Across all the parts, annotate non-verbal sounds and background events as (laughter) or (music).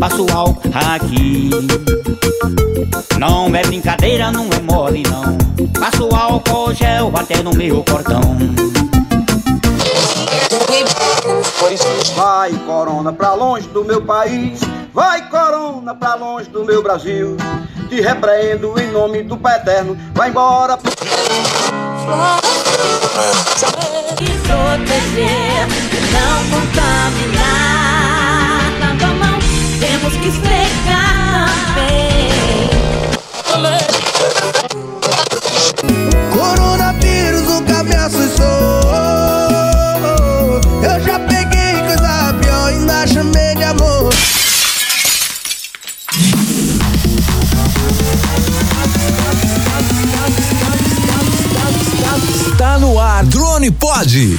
passo álcool aqui. Não é brincadeira, não é mole não. Passo álcool gel até no meu cordão. Vai, corona, pra longe do meu país. Vai, corona, pra longe do meu Brasil. Te repreendo em nome do Pai Eterno. Vai embora. E proteger, não contaminar. Temos que esfregar também. Coronavírus nunca me assustou. Eu já peguei coisa pior, ainda chamei de amor. Está no ar Drone Pod.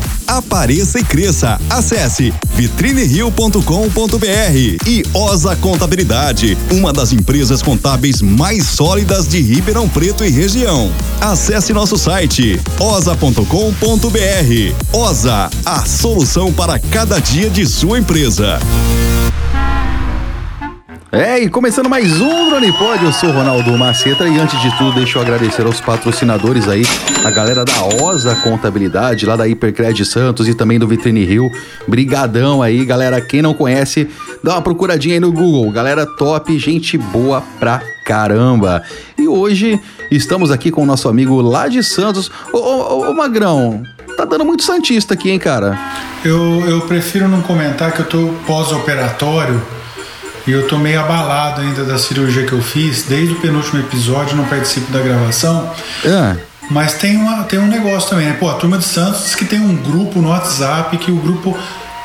Apareça e cresça. Acesse vitrinerio.com.br e Osa Contabilidade, uma das empresas contábeis mais sólidas de Ribeirão Preto e região. Acesse nosso site osa.com.br. Osa, a solução para cada dia de sua empresa. É, e começando mais um Drone Pod, eu sou Ronaldo Maceta e antes de tudo deixa eu agradecer aos patrocinadores aí, a galera da Osa Contabilidade, lá da Hipercred Santos e também do Vitrine Rio. Brigadão aí, galera, quem não conhece, dá uma procuradinha aí no Google. Galera top, gente boa pra caramba. E hoje estamos aqui com o nosso amigo lá de Santos. Ô, ô, ô Magrão, tá dando muito santista aqui, hein, cara? Eu, eu prefiro não comentar que eu tô pós-operatório e eu tô meio abalado ainda da cirurgia que eu fiz. Desde o penúltimo episódio, não participo da gravação. É. Mas tem, uma, tem um negócio também, né? Pô, a turma de Santos diz que tem um grupo no WhatsApp que o grupo.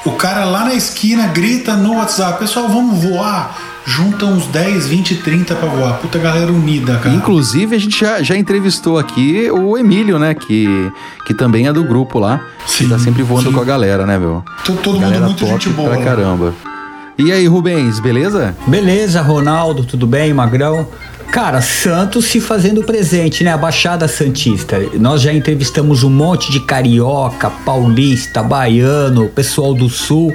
O cara lá na esquina grita no WhatsApp: Pessoal, vamos voar. Junta uns 10, 20, 30 pra voar. Puta galera unida, cara. Inclusive, a gente já, já entrevistou aqui o Emílio, né? Que, que também é do grupo lá. Sim, que tá sempre voando sim. com a galera, né, meu? Todo mundo muito gente boa. pra caramba. E aí, Rubens, beleza? Beleza, Ronaldo, tudo bem, Magrão? Cara, Santos se fazendo presente, né? A Baixada Santista. Nós já entrevistamos um monte de carioca, paulista, baiano, pessoal do sul.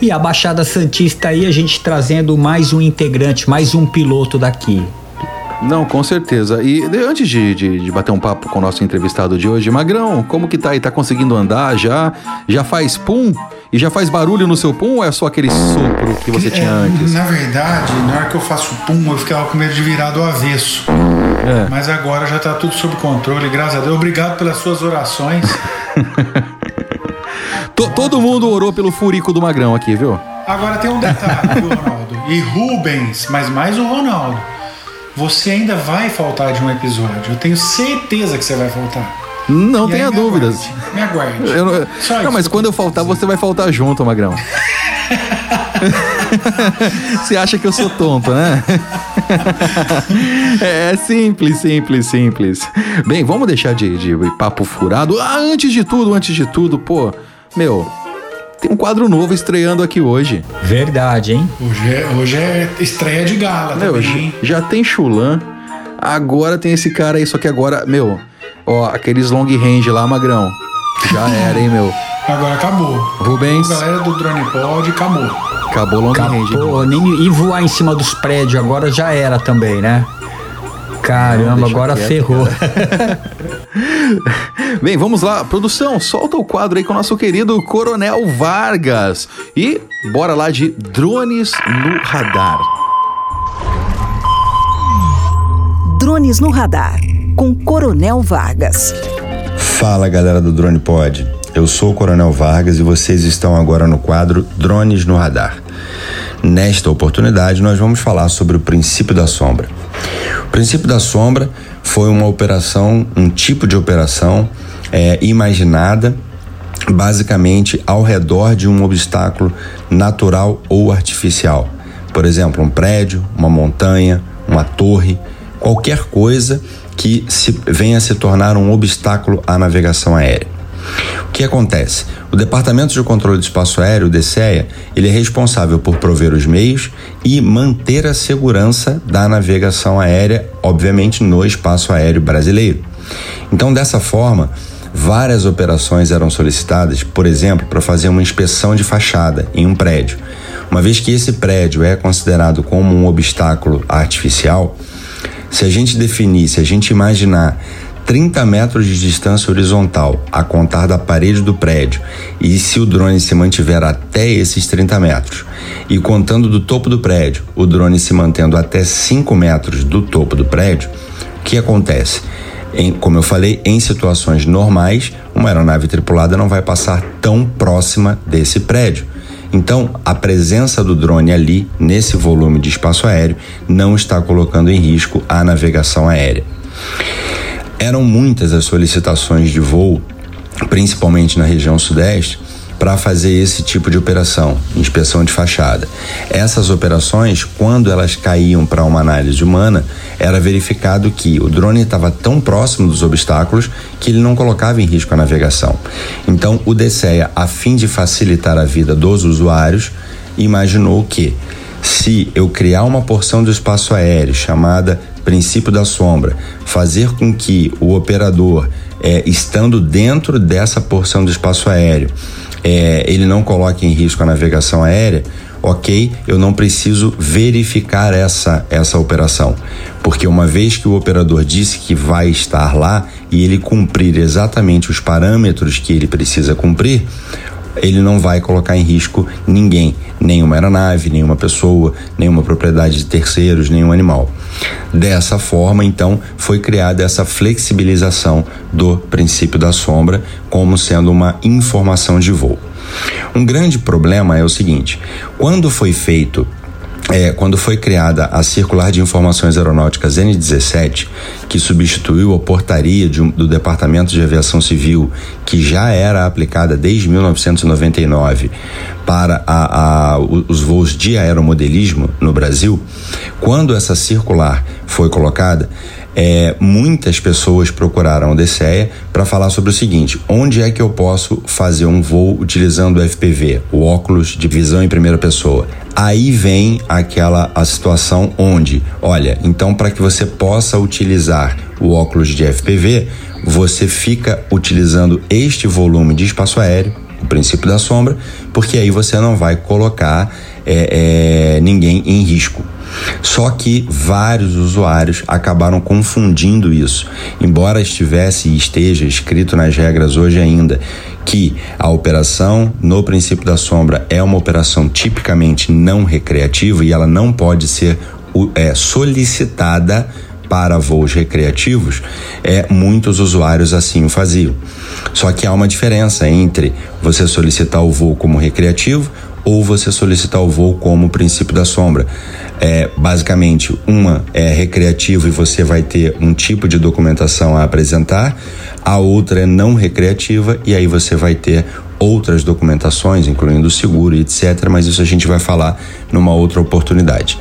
E a Baixada Santista aí, a gente trazendo mais um integrante, mais um piloto daqui. Não, com certeza. E antes de, de, de bater um papo com o nosso entrevistado de hoje, Magrão, como que tá aí? Tá conseguindo andar já? Já faz pum? E já faz barulho no seu pum ou é só aquele sopro que você tinha É, antes? Na verdade, na hora que eu faço pum, eu ficava com medo de virar do avesso. É. Mas agora já tá tudo sob controle, graças a Deus. Obrigado pelas suas orações. (laughs) To- todo mundo orou pelo furico do Magrão aqui, viu? Agora tem um detalhe, Ronaldo? E Rubens, mas mais o Ronaldo. Você ainda vai faltar de um episódio. Eu tenho certeza que você vai faltar. Não E tenha aí, me dúvidas. aguarde, Me aguarde. Eu não, Só não, isso mas quando eu faltar, você vai faltar junto, Magrão. (laughs) Você acha que eu sou tonto, né? É simples, simples, simples. Bem, vamos deixar de, de papo furado. Ah, antes de tudo, antes de tudo, pô, meu, tem um quadro novo estreando aqui hoje. Verdade, hein? Hoje é, hoje é estreia de gala Meu, também, já, hein? já tem Chulan, agora tem esse cara aí, só que agora, meu, ó, aqueles long range lá, Magrão. Já era, hein, meu. Agora acabou. Rubens, Galera do Drone Pod, acabou. acabou long range. Pô, nem e voar em cima dos prédios agora já era também, né? Caramba, deixa agora quieto, ferrou. (laughs) Bem, vamos lá, produção, solta o quadro aí com o nosso querido Coronel Vargas. E bora lá de drones no radar. Drones no radar, com Coronel Vargas. Fala galera do Drone Pod, eu sou o Coronel Vargas e vocês estão agora no quadro Drones no Radar. Nesta oportunidade, nós vamos falar sobre o princípio da sombra. O princípio da sombra foi uma operação, um tipo de operação é, imaginada basicamente ao redor de um obstáculo natural ou artificial. Por exemplo, um prédio, uma montanha, uma torre, qualquer coisa que se, venha a se tornar um obstáculo à navegação aérea. O que acontece? O Departamento de Controle do Espaço Aéreo, o DCEA, ele é responsável por prover os meios e manter a segurança da navegação aérea, obviamente no espaço aéreo brasileiro. Então, dessa forma, várias operações eram solicitadas, por exemplo, para fazer uma inspeção de fachada em um prédio. Uma vez que esse prédio é considerado como um obstáculo artificial, se a gente definir, se a gente imaginar 30 metros de distância horizontal a contar da parede do prédio e se o drone se mantiver até esses 30 metros e contando do topo do prédio, o drone se mantendo até 5 metros do topo do prédio, o que acontece? Em, como eu falei, em situações normais, uma aeronave tripulada não vai passar tão próxima desse prédio. Então, a presença do drone ali, nesse volume de espaço aéreo, não está colocando em risco a navegação aérea. Eram muitas as solicitações de voo, principalmente na região sudeste, para fazer esse tipo de operação, inspeção de fachada. Essas operações, quando elas caíam para uma análise humana, era verificado que o drone estava tão próximo dos obstáculos que ele não colocava em risco a navegação. Então, o DCEA, a fim de facilitar a vida dos usuários, imaginou que se eu criar uma porção do espaço aéreo chamada princípio da sombra, fazer com que o operador, é, estando dentro dessa porção do espaço aéreo, é, ele não coloque em risco a navegação aérea, ok, eu não preciso verificar essa, essa operação. Porque uma vez que o operador disse que vai estar lá e ele cumprir exatamente os parâmetros que ele precisa cumprir, ele não vai colocar em risco ninguém, nenhuma aeronave, nenhuma pessoa, nenhuma propriedade de terceiros, nenhum animal. Dessa forma, então, foi criada essa flexibilização do princípio da sombra como sendo uma informação de voo. Um grande problema é o seguinte: quando foi feito é, quando foi criada a Circular de Informações Aeronáuticas N17, que substituiu a portaria de, do Departamento de Aviação Civil, que já era aplicada desde 1999 para a, a, os voos de aeromodelismo no Brasil, quando essa circular foi colocada, é, muitas pessoas procuraram o DCEA para falar sobre o seguinte: onde é que eu posso fazer um voo utilizando o FPV, o óculos de visão em primeira pessoa? Aí vem aquela a situação onde, olha, então para que você possa utilizar o óculos de FPV, você fica utilizando este volume de espaço aéreo, o princípio da sombra, porque aí você não vai colocar é, é, ninguém em risco. Só que vários usuários acabaram confundindo isso. Embora estivesse e esteja escrito nas regras hoje ainda que a operação no princípio da sombra é uma operação tipicamente não recreativa e ela não pode ser é, solicitada para voos recreativos, é, muitos usuários assim o faziam. Só que há uma diferença entre você solicitar o voo como recreativo ou você solicitar o voo como princípio da sombra. É, basicamente, uma é recreativo e você vai ter um tipo de documentação a apresentar, a outra é não recreativa e aí você vai ter outras documentações, incluindo o seguro etc. Mas isso a gente vai falar numa outra oportunidade.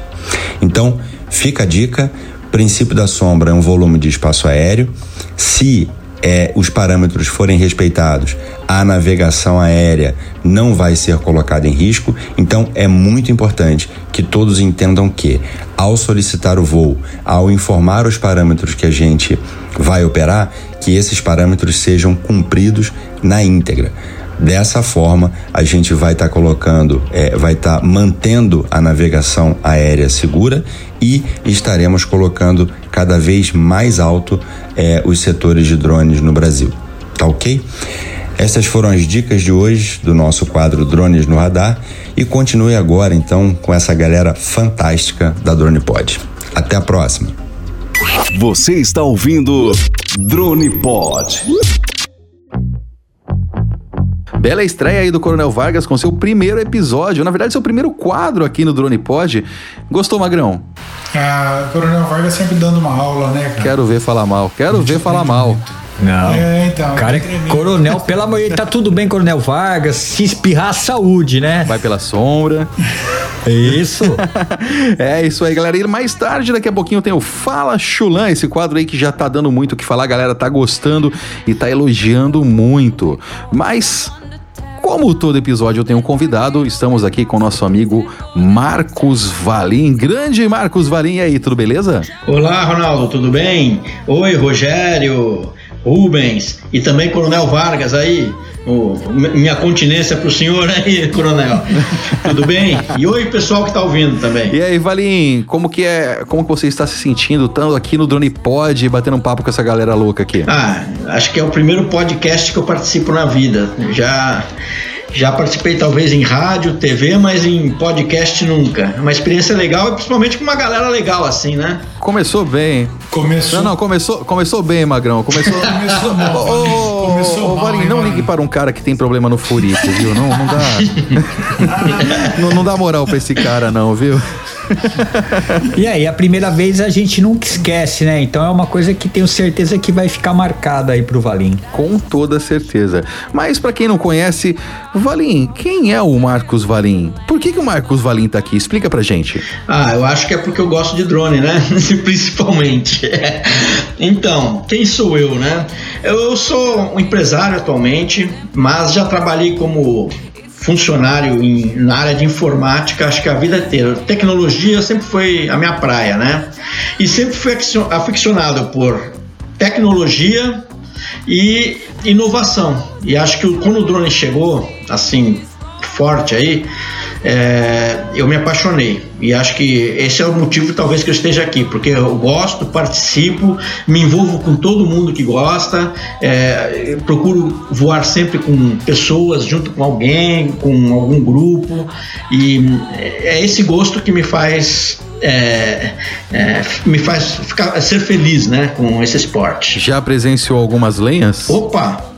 Então, fica a dica: princípio da sombra é um volume de espaço aéreo. Se é, os parâmetros forem respeitados, a navegação aérea não vai ser colocada em risco. Então é muito importante que todos entendam que, ao solicitar o voo, ao informar os parâmetros que a gente vai operar, que esses parâmetros sejam cumpridos na íntegra. Dessa forma, a gente vai estar tá colocando, é, vai estar tá mantendo a navegação aérea segura e estaremos colocando cada vez mais alto é, os setores de drones no Brasil. Tá ok? Essas foram as dicas de hoje do nosso quadro Drones no Radar e continue agora então com essa galera fantástica da Drone Pod. Até a próxima. Você está ouvindo Drone Pod. Bela estreia aí do Coronel Vargas com seu primeiro episódio, na verdade, seu primeiro quadro aqui no Drone Pod. Gostou, Magrão? Ah, Coronel Vargas sempre dando uma aula, né, cara? Quero ver falar mal, quero ver falar mal. Não. É, então. Cara, é coronel, pelo amor de Deus, tá tudo bem, Coronel Vargas. Se espirrar, saúde, né? Vai pela sombra. Isso. (laughs) é isso aí, galera. E mais tarde, daqui a pouquinho, tem o Fala Chulan, esse quadro aí que já tá dando muito o que falar, a galera tá gostando e tá elogiando muito. Mas. Como todo episódio eu tenho um convidado, estamos aqui com nosso amigo Marcos Valim. Grande Marcos Valim, e aí, tudo beleza? Olá, Ronaldo, tudo bem? Oi, Rogério, Rubens e também Coronel Vargas aí. Oh, minha continência pro senhor (laughs) aí, coronel. Tudo bem? E oi, pessoal que tá ouvindo também. E aí, Valim, como que é, como que você está se sentindo tanto aqui no Drone Pod, batendo um papo com essa galera louca aqui? Ah, acho que é o primeiro podcast que eu participo na vida. Já já participei talvez em rádio, TV, mas em podcast nunca. Uma experiência legal principalmente com uma galera legal assim, né? Começou bem. Começou. Não, não, começou, começou bem, Magrão. Começou. começou mal. Ô, começou ô, mal, Valim, não ligue para um cara que tem problema no furico, viu? Não, não dá. (laughs) não, não dá moral pra esse cara, não, viu? (laughs) E aí, a primeira vez a gente nunca esquece, né? Então é uma coisa que tenho certeza que vai ficar marcada aí pro Valim. Com toda certeza. Mas pra quem não conhece, Valim, quem é o Marcos Valim? Por que, que o Marcos Valim tá aqui? Explica pra gente. Ah, eu acho que é porque eu gosto de drone, né? (laughs) Principalmente. (laughs) Então, quem sou eu, né? Eu sou um empresário atualmente, mas já trabalhei como funcionário em- na área de informática, acho que a vida inteira. Tecnologia sempre foi a minha praia, né? E sempre fui aficio- aficionado por tecnologia e inovação. E acho que quando o drone chegou, assim, forte aí, é, eu me apaixonei. E acho que esse é o motivo, talvez, que eu esteja aqui, porque eu gosto, participo, me envolvo com todo mundo que gosta, é, procuro voar sempre com pessoas, junto com alguém, com algum grupo, e é esse gosto que me faz. é, é, me faz ficar, ser feliz né, com esse esporte. Já presenciou algumas lenhas? Opa!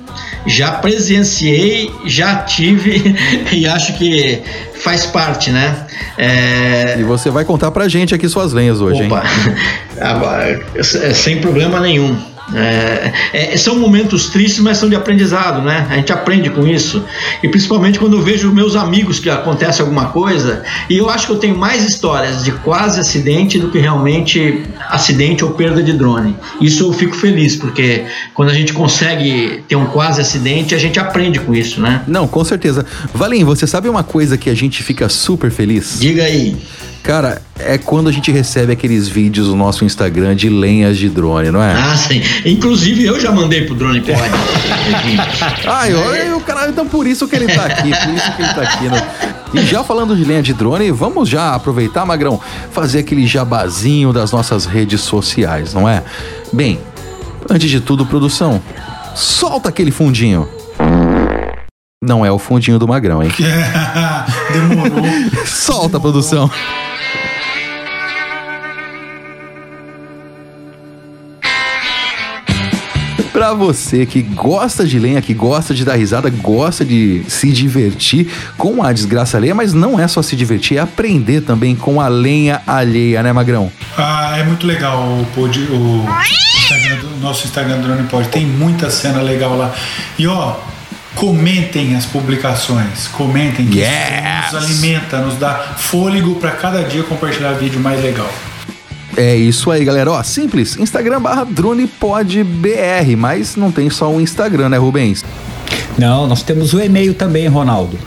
Já presenciei, já tive (laughs) e acho que faz parte, né? É, E você vai contar pra gente aqui suas lenhas hoje, Opa, (laughs) hein? Sem problema nenhum. É, é, são momentos tristes, mas são de aprendizado, né? A gente aprende com isso. E principalmente quando eu vejo meus amigos que acontece alguma coisa, e eu acho que eu tenho mais histórias de quase acidente do que realmente acidente ou perda de drone. Isso eu fico feliz, porque quando a gente consegue ter um quase acidente, a gente aprende com isso, né? Não, com certeza. Valim, você sabe uma coisa que a gente fica super feliz? Diga aí. Cara, é quando a gente recebe aqueles vídeos no nosso Instagram de lenhas de drone, não é? Ah, sim. Inclusive eu já mandei pro drone pod. (laughs) Ai, olha o cara, então por isso que ele tá aqui, por isso que ele tá aqui. Né? E já falando de lenha de drone, vamos já aproveitar, Magrão, fazer aquele jabazinho das nossas redes sociais, não é? Bem, antes de tudo, produção, solta aquele fundinho. Não é o fundinho do Magrão, hein? (laughs) Demorou. Solta, produção. Pra você que gosta de lenha, que gosta de dar risada, gosta de se divertir com a desgraça alheia, mas não é só se divertir, é aprender também com a lenha alheia, né, Magrão? Ah, é muito legal o, pod, o Instagram do- nosso Instagram do Drone Pod. Tem muita cena legal lá. E ó, comentem as publicações. Comentem que Yes! isso nos alimenta, nos dá fôlego para cada dia compartilhar vídeo mais legal. É isso aí, galera. Ó, simples, Instagram barra DronePodBR, mas não tem só o Instagram, né, Rubens? Não, nós temos o e-mail também, Ronaldo.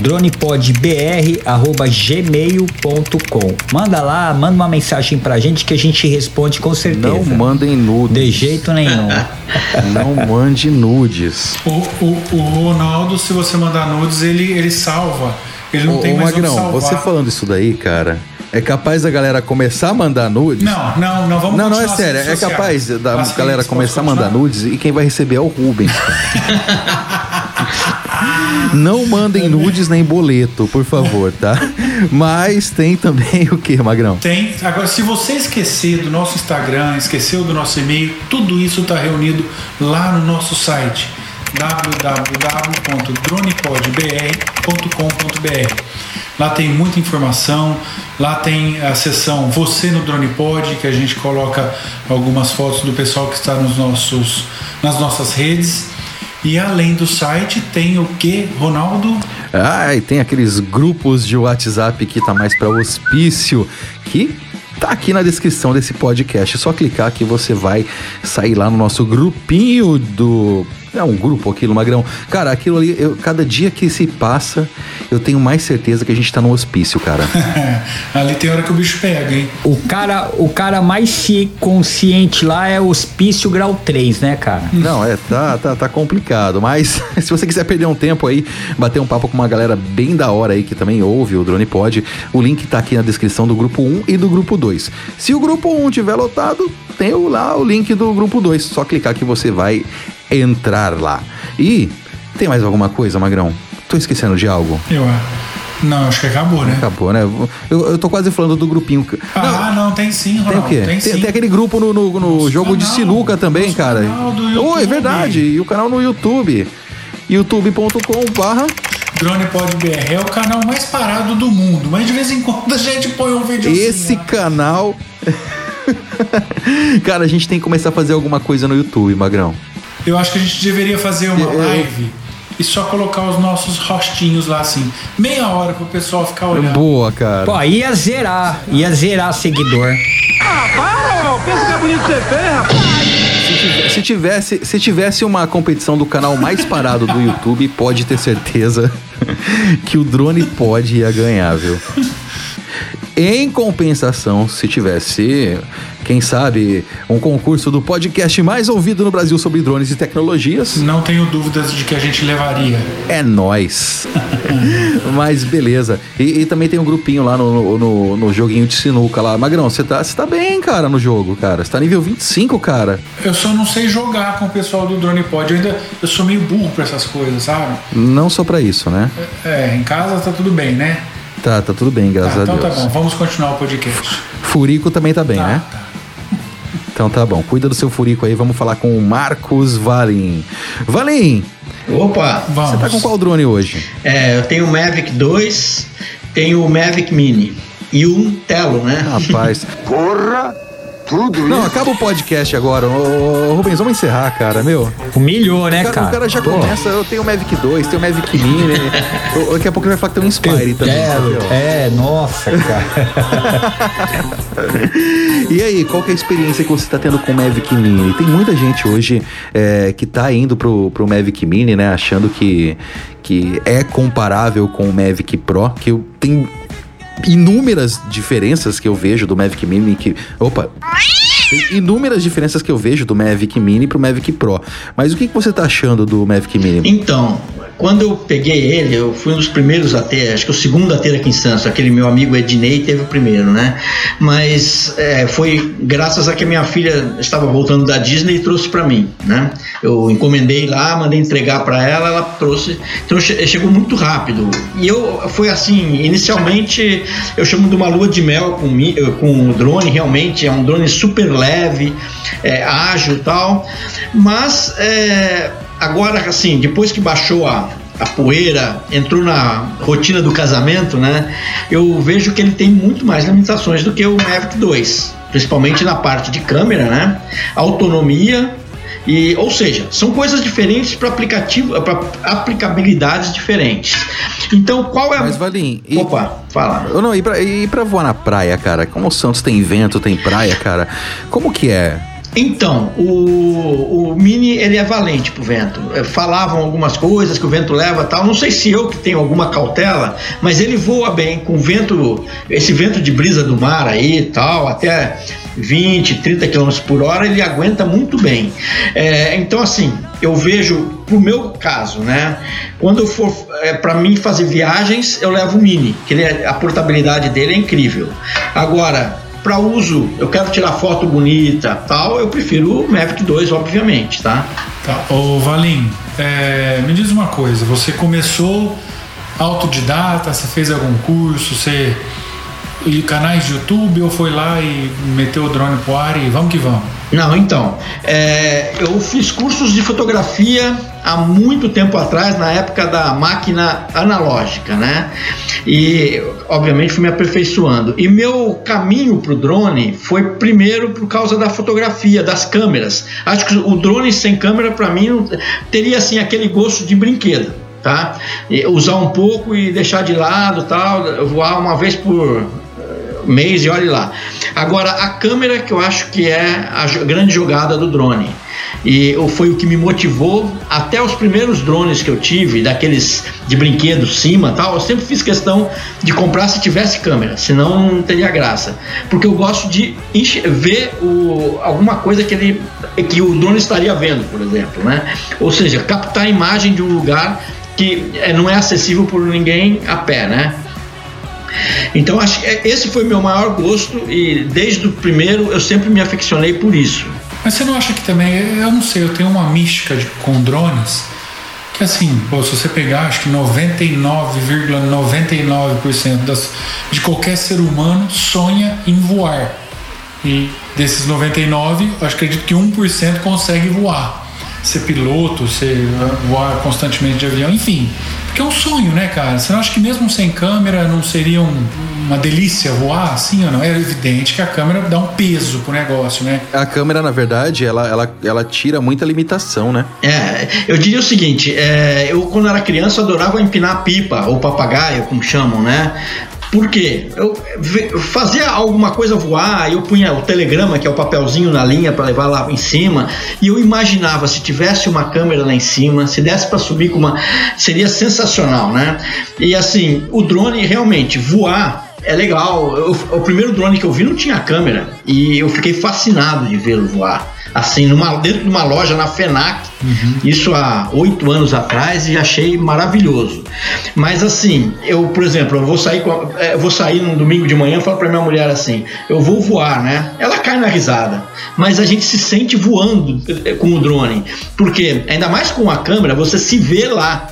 dronepodbr@gmail.com. Manda lá, manda uma mensagem pra gente que a gente responde com certeza. Não mandem nudes. De jeito nenhum. (laughs) Não mande nudes. O, o, o Ronaldo, se você mandar nudes, ele, ele salva. Ele não Ô, tem ô, mais Magrão, salvar. você falando isso daí, cara, é capaz da galera começar a mandar nudes? Não, não, não, vamos Não, não, é sério, redes é capaz da As galera começar a mandar nudes e quem vai receber é o Rubens. (laughs) Não mandem nudes nem boleto, por favor, tá? Mas tem também o que, Magrão? Tem. Agora, se você esquecer do nosso Instagram, esqueceu do nosso e-mail, tudo isso está reunido lá no nosso site www.dronepodbr.com.br. Lá tem muita informação, lá tem a seção Você no Drone Pod, que a gente coloca algumas fotos do pessoal que está nos nossos, nas nossas redes. E além do site, tem o que, Ronaldo? Ah, e tem aqueles grupos de WhatsApp que tá mais para hospício, que tá aqui na descrição desse podcast. É só clicar que você vai sair lá no nosso grupinho do é um grupo aquilo, Magrão. Cara, aquilo ali, eu, cada dia que se passa, eu tenho mais certeza que a gente tá no hospício, cara. (laughs) Ali tem hora que o bicho pega, hein? O cara, o cara mais se consciente lá é hospício grau 3, né, cara? (laughs) Não, é, tá, tá, tá complicado. Mas (laughs) se você quiser perder um tempo aí, bater um papo com uma galera bem da hora aí que também ouve o Drone Pod, o link tá aqui na descrição do grupo 1 e do grupo 2. Se o grupo 1 tiver lotado, tem lá o link do grupo 2. Só clicar que você vai entrar lá. E tem mais alguma coisa, Magrão? Tô esquecendo de algo? Eu Não, acho que acabou, né? Acabou, né? Eu, eu tô quase falando do grupinho. Ah, não, não tem sim, Tem o Ronaldo. quê? Tem, Tem, tem aquele grupo no, no- no jogo de sinuca também, cara. Oh, é verdade. E o canal no YouTube. youtube.com barra DronePod BR é o canal mais parado do mundo, mas de vez em quando a gente põe um vídeo Esse canal. (laughs) Cara, a gente tem que começar a fazer alguma coisa no YouTube, Magrão. Eu acho que a gente deveria fazer uma Eu- eu- live e só colocar os nossos rostinhos lá assim. Meia hora pro pessoal ficar olhando. Boa, cara. Pô, ia zerar, ia zerar seguidor. Ah, para, meu! Pensa que é bonito feio, rapaz! Se tivesse, se tivesse uma competição do canal mais parado do YouTube, pode ter certeza (laughs) que o drone pode ia ganhar, viu? Em compensação, se tivesse, quem sabe, um concurso do podcast mais ouvido no Brasil sobre drones e tecnologias. Não tenho dúvidas de que a gente levaria. É nós. (laughs) Mas beleza. E, e também tem um grupinho lá no, no, no joguinho de sinuca lá. Magrão, você tá, tá bem, cara, no jogo, cara. Você tá nível 25, cara. Eu só não sei jogar com o pessoal do DronePod. Eu ainda eu sou meio burro pra essas coisas, sabe? Não só pra isso, né? É, em casa tá tudo bem, né? Tá, tá tudo bem, graças a então Deus. tá bom, vamos continuar o podcast. Furico também tá bem, né? Então tá bom. Cuida do seu furico aí. Vamos falar com o Marcos Valim. Valim! Opa! Você tá com qual drone hoje? É, eu tenho o Mavic 2, tenho o Mavic Mini e um Telo, né? Rapaz. (laughs) Porra! Tudo Não, acaba o podcast agora. Ô, ô, Rubens, vamos encerrar, cara, meu. Humilhou, né, O cara, cara? o cara já Pô. começa, eu tenho o Mavic 2, tenho o Mavic Mini. (laughs) Ô, Daqui a pouco ele vai falar que tem um Inspire também. Telo, entendeu? é, nossa, cara. (laughs) E aí, qual que é a experiência que você está tendo com o Mavic Mini? Tem muita gente hoje é, que tá indo pro, pro Mavic Mini, né? Achando que, que é comparável com o Mavic Pro, que eu tenho inúmeras diferenças que eu vejo do Mavic Mini que. Opa! Inúmeras diferenças que eu vejo do Mavic Mini pro Mavic Pro. Mas o que, que você tá achando do Mavic Mini? Então, quando eu peguei ele, eu fui um dos primeiros a ter, acho que o segundo a ter aqui em Santos, aquele meu amigo Ednei teve o primeiro, né? Mas é, foi graças a que minha filha estava voltando da Disney e trouxe para mim, né? Eu encomendei lá, mandei entregar para ela, ela trouxe, então che- chegou muito rápido. E eu foi assim, inicialmente eu chamo de uma lua de mel com, mi- com o drone, realmente é um drone super leve, é, ágil e tal, mas é, agora assim, depois que baixou a, a poeira, entrou na rotina do casamento, né? Eu vejo que ele tem muito mais limitações do que o Mavic 2, principalmente na parte de câmera, né? Autonomia e, ou seja, são coisas diferentes para aplicativo, para aplicabilidades diferentes. Então, qual é a Mas, Valim, e... Opa, fala. Eu não, e pra, e pra voar na praia, cara? Como o Santos tem vento, tem praia, cara? Como que é? Então, o, o Mini ele é valente pro vento. É, Falavam algumas coisas que o vento leva tal. Não sei se eu que tenho alguma cautela, mas ele voa bem com vento, esse vento de brisa do mar aí tal, até 20, 30 km por hora, ele aguenta muito bem. É, então, assim, eu vejo, pro meu caso, né? Quando eu for é, para mim fazer viagens, eu levo o Mini, que ele é- a portabilidade dele é incrível. Agora, para uso, eu quero tirar foto bonita, tal, eu prefiro o Mavic 2, obviamente, tá? Tá. Ô Valim, é, me diz uma coisa, você começou autodidata, você fez algum curso, você. E canais de YouTube ou foi lá e meteu o drone pro ar e vamos que vamos? Não, então, é, eu fiz cursos de fotografia há muito tempo atrás, na época da máquina analógica, né? E, obviamente, fui me aperfeiçoando. E meu caminho para o drone foi primeiro por causa da fotografia, das câmeras. Acho que o drone sem câmera, para mim, teria assim aquele gosto de brinquedo. tá? E usar um pouco e deixar de lado, tal, voar uma vez por mês e olhe lá. Agora, a câmera que eu acho que é a grande jogada do drone. E foi o que me motivou até os primeiros drones que eu tive, daqueles de brinquedo cima tal. Eu sempre fiz questão de comprar se tivesse câmera, senão não teria graça. Porque eu gosto de ver o, alguma coisa que, ele, que o drone estaria vendo, por exemplo. Né? Ou seja, captar a imagem de um lugar que é, não é acessível por ninguém a pé, né? Então acho que esse foi meu maior gosto e desde o primeiro eu sempre me aficionei por isso. Mas você não acha que também, eu não sei, eu tenho uma mística de, com drones que assim, pô, se você pegar, acho que 99,99% ,99 de qualquer ser humano sonha em voar. E desses 99, acho que acredito que 1% consegue voar. Ser piloto, ser voar constantemente de avião, enfim. Porque é um sonho, né, cara? Você não acha que mesmo sem câmera não seria um, uma delícia voar assim ou não? É evidente que a câmera dá um peso pro negócio, né? A câmera, na verdade, ela, ela, ela tira muita limitação, né? É, eu diria o seguinte: é, eu, quando era criança, adorava empinar pipa, ou papagaio, como chamam, né? Por quê? Eu fazia alguma coisa voar, eu punha o telegrama, que é o papelzinho na linha para levar lá em cima, e eu imaginava se tivesse uma câmera lá em cima, se desse para subir com uma. seria sensacional, né? E assim, o drone realmente voar é legal. Eu, o primeiro drone que eu vi não tinha câmera e eu fiquei fascinado de vê-lo voar assim, numa, dentro de uma loja na FENAC, uhum. isso há oito anos atrás, e achei maravilhoso. Mas assim, eu, por exemplo, eu vou sair, com, é, vou sair num domingo de manhã e falo para minha mulher assim: eu vou voar, né? Ela cai na risada, mas a gente se sente voando é, com o drone, porque ainda mais com a câmera, você se vê lá.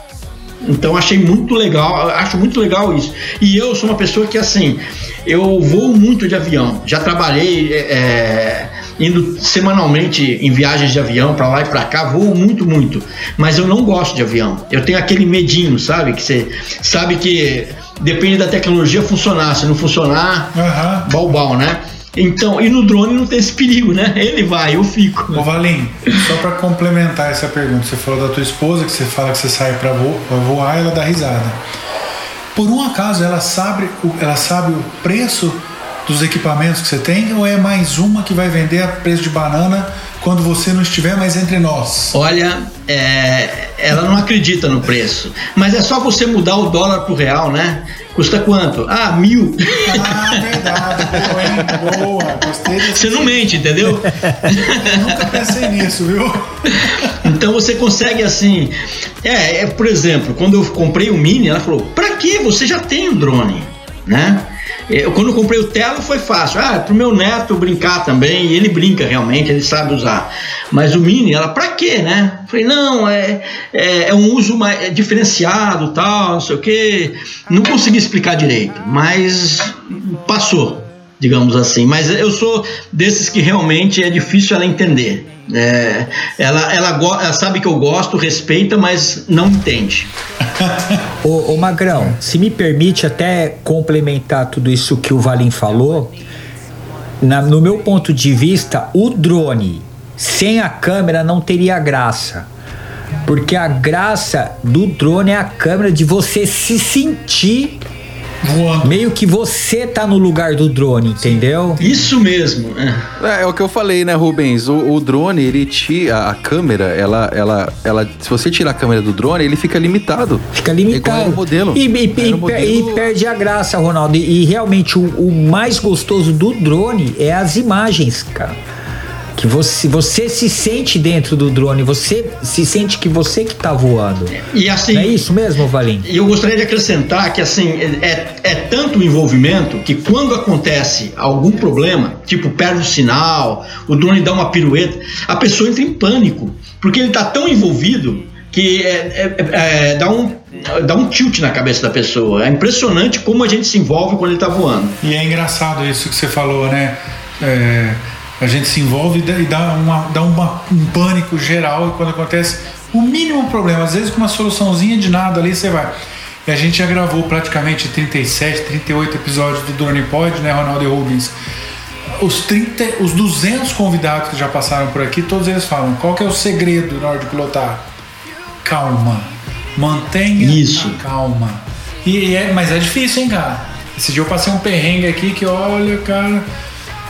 Então achei muito legal, acho muito legal isso. E eu sou uma pessoa que assim, eu voo muito de avião. Já trabalhei é, indo semanalmente em viagens de avião para lá e para cá, voo muito, muito. Mas eu não gosto de avião. Eu tenho aquele medinho, sabe? Que você sabe que depende da tecnologia funcionar. Se não funcionar, uhum. balbal, né? Então, e no drone não tem esse perigo, né? Ele vai, eu fico. Ô Valim, só para complementar essa pergunta, você falou da tua esposa que você fala que você sai para voar, ela dá risada. Por um acaso ela sabe, ela sabe o preço dos equipamentos que você tem ou é mais uma que vai vender a preço de banana quando você não estiver mais entre nós? Olha, é, ela não acredita no preço, mas é só você mudar o dólar pro real, né? Custa quanto? Ah, mil. Ah, verdade. Boa, hein? Boa. Gostei Você não mente, entendeu? Eu (laughs) nunca pensei nisso, viu? Então você consegue assim. É, é, por exemplo, quando eu comprei o Mini, ela falou: pra que? Você já tem o um drone, né? Eu, quando comprei o Telo foi fácil. Ah, pro meu neto brincar também. E ele brinca realmente, ele sabe usar. Mas o Mini, ela, pra quê, né? Falei, não, é, é, é um uso mais, é diferenciado, tal, não sei o quê. Não consegui explicar direito, mas passou, digamos assim. Mas eu sou desses que realmente é difícil ela entender. É, ela, ela, ela, sabe que eu gosto, respeita, mas não entende. (laughs) ô, ô, Magrão, se me permite até complementar tudo isso que o Valim falou, na, no meu ponto de vista, o drone sem a câmera não teria graça. Porque a graça do drone é a câmera de você se sentir Voando. Meio que você tá no lugar do drone, entendeu? Isso mesmo. É, é o que eu falei, né, Rubens? O, o drone, ele tira a câmera, ela, ela, ela. Se você tirar a câmera do drone, ele fica limitado. Fica limitado. É modelo. E, e, e, modelo... e, perde a graça, Ronaldo. E, realmente o, o mais gostoso do drone é as imagens, cara que você, você se sente dentro do drone, você se sente que você que está voando. E assim, Não é isso mesmo, Valim? E eu gostaria de acrescentar que assim é, é tanto o envolvimento que quando acontece algum problema, tipo perde o sinal, o drone dá uma pirueta, a pessoa entra em pânico porque ele está tão envolvido que é, é, é, dá um dá um tilt na cabeça da pessoa. É impressionante como a gente se envolve quando ele está voando. E é engraçado isso que você falou, né? A gente se envolve e dá, uma, dá uma, um pânico geral e quando acontece o mínimo problema, às vezes com uma soluçãozinha de nada ali você vai. E a gente já gravou praticamente 37, 38 episódios do Drone Pod, né, Ronaldo e Rubens? Os, 30, os 200 convidados que já passaram por aqui, todos eles falam: qual que é o segredo na hora de pilotar? Calma. Mantenha Isso. a calma. E é, mas é difícil, hein, cara? Esse dia eu passei um perrengue aqui que, olha, cara,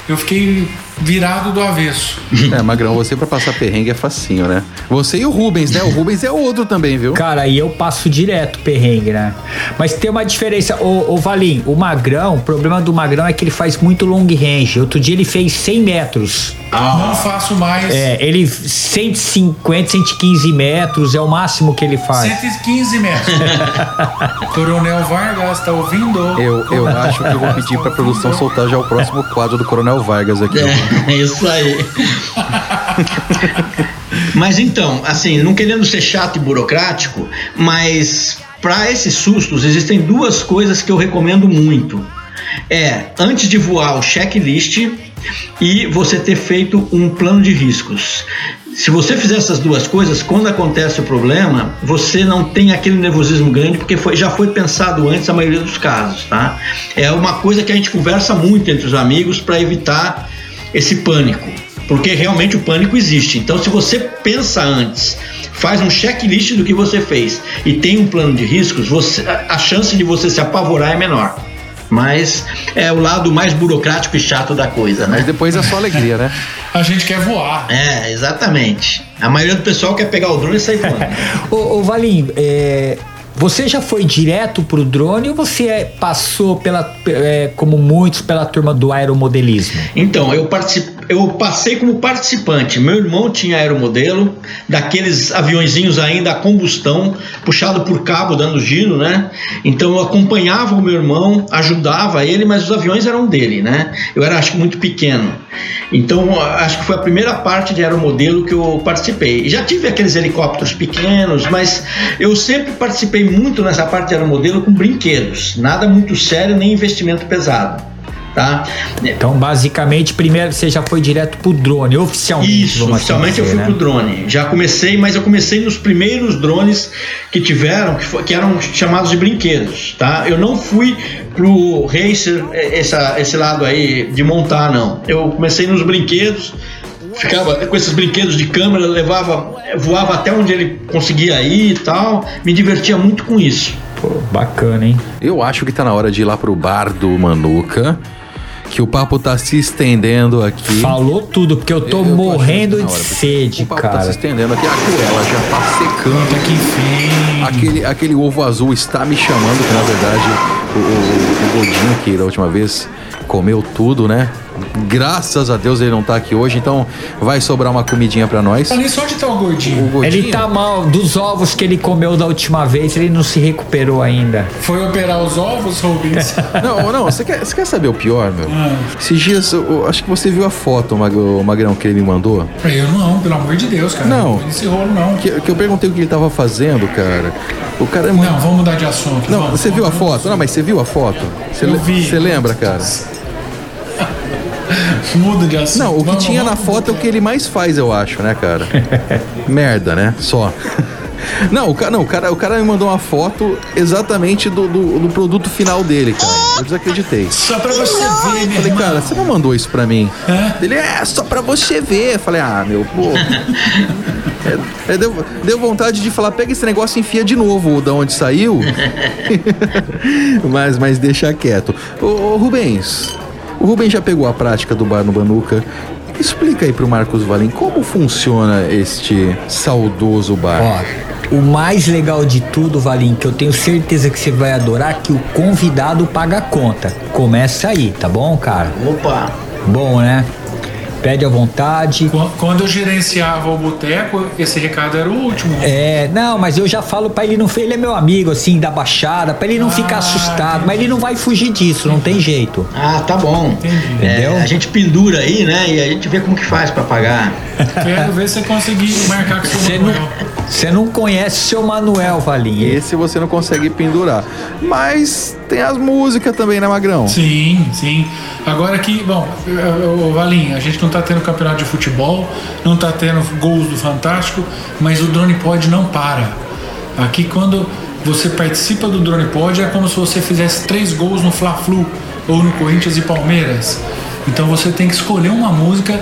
eu fiquei virado do avesso. (laughs) É, Magrão, você pra passar perrengue é facinho, né? Você e o Rubens, né? O Rubens é outro também, viu? Cara, e eu passo direto perrengue, né? Mas tem uma diferença. Ô, ô Valim, o Magrão, o problema do Magrão é que ele faz muito long range. Outro dia ele fez 100 metros. Não faço mais. É, ele 150, 115 metros é o máximo que ele faz. 115 metros. (laughs) Coronel Vargas, tá ouvindo? Eu, eu acho que eu vou pedir pra produção soltar já o próximo quadro do Coronel Vargas aqui. É, isso aí. mas então, assim, não querendo ser chato e burocrático, mas para esses sustos existem duas coisas que eu recomendo muito. É, antes de voar, o checklist e você ter feito um plano de riscos. Se você fizer essas duas coisas, quando acontece o problema, você não tem aquele nervosismo grande, porque foi, já foi pensado antes a maioria dos casos, tá? É uma coisa que a gente conversa muito entre os amigos para evitar esse pânico, porque realmente o pânico existe. Então, se você pensa antes, faz um checklist do que você fez e tem um plano de riscos, você, a chance de você se apavorar é menor. Mas é o lado mais burocrático e chato da coisa, né? Mas depois é só alegria, né? (laughs) A gente quer voar. É, exatamente. A maioria do pessoal quer pegar o drone e sair voando. (laughs) ô, ô Valim, é, você já foi direto pro drone ou você é, passou pela, é, como muitos, pela turma do aeromodelismo? Então, eu, eu passei como participante. Meu irmão tinha aeromodelo, daqueles aviõezinhos ainda a combustão, puxado por cabo, dando giro, né? Então eu acompanhava o meu irmão, ajudava ele, mas os aviões eram dele, né? Eu era, acho que, muito pequeno. Então, acho que foi a primeira parte de aeromodelo que eu participei. Já tive aqueles helicópteros pequenos, mas eu sempre participei muito nessa parte de aeromodelo com brinquedos. Nada muito sério, nem investimento pesado. Tá? Então, basicamente, primeiro você já foi direto pro drone, oficialmente. Isso, oficialmente dizer, eu fui né? pro drone. Já comecei, mas eu comecei nos primeiros drones que tiveram, que, que eram chamados de brinquedos, tá? Eu não fui pro racer, essa, esse lado aí de montar, não. Eu comecei nos brinquedos, ficava com esses brinquedos de câmera, levava, voava até onde ele conseguia ir e tal. Me divertia muito com isso. Pô, bacana, hein? Eu acho que tá na hora de ir lá pro bar do Manuca. Que o papo tá se estendendo aqui. Falou tudo, porque eu tô Eu- eu tô morrendo de tá hora, sede, o papo cara. tá se estendendo aqui. A curela já tá secando. Que enfim. Aquele, aquele ovo azul está me chamando, que na verdade o, o, o Godinho, que da última vez comeu tudo, né? Graças a Deus ele não tá aqui hoje, então vai sobrar uma comidinha pra nós. Nisso onde tá o gordinho? O Godinho, Ele tá mal, dos ovos que ele comeu da última vez, ele não se recuperou ainda. Foi operar os ovos, Rubens? (laughs) Não, não, você quer, você quer saber o pior, meu? Ah. Esses dias, eu- acho que você viu a foto, o Magrão, que ele me mandou. eu não, pelo amor de Deus, cara. Não. Não. Esse rolo não. Que, que eu perguntei o que ele tava fazendo, cara. O cara é muito. Não, vamos mudar de assunto. Não, vamos, você viu a vamos. foto? Não, mas você viu a foto? Você, Eu vi. você lembra, cara? (laughs) Muda de assunto. Não, o que Vamos, tinha na foto é o que ele mais faz, eu acho, né, cara? (laughs) Merda, né? Só. (laughs) Não, o cara, não, o cara, o cara me mandou uma foto exatamente do, do, do produto final dele, cara. Eu desacreditei. Só pra você ver, meu Falei, irmão. cara, você não mandou isso pra mim? É? Ele, é, só pra você ver. Eu Falei, ah, meu, pô. É, é, deu, deu vontade de falar, pega esse negócio e enfia de novo da onde saiu. mas, mas deixa quieto. Ô, ô, Rubens, o Rubens já pegou a prática do bar no Banuca. Explica aí pro Marcos Valim como funciona este saudoso bar. Ó, o mais legal de tudo, Valim, que eu tenho certeza que você vai adorar, que o convidado paga a conta. Começa aí, tá bom, cara? Opa! Bom, né? Pede à vontade. Qu- Quando eu gerenciava o boteco, esse recado era o último. É, não, mas eu já falo pra ele não ele é meu amigo assim da baixada, pra ele não ficar assustado, mas ele não vai fugir disso, não tem jeito. Ah, tá bom. Entendeu? É, a gente pendura aí, né? E a gente vê como que faz pra pagar. Quero ver se você conseguir marcar com o seu não, Manuel. você não conhece o seu Manuel, Valim. Esse você não consegue pendurar. Mas tem as músicas também, né, Magrão? Sim, sim. Agora que, bom, o Valim, a gente não tá tendo campeonato de futebol, não tá tendo gols do Fantástico, mas o Drone Pod não para. Aqui quando você participa do Drone Pod é como se você fizesse três gols no Fla-Flu ou no Corinthians e Palmeiras. Então você tem que escolher uma música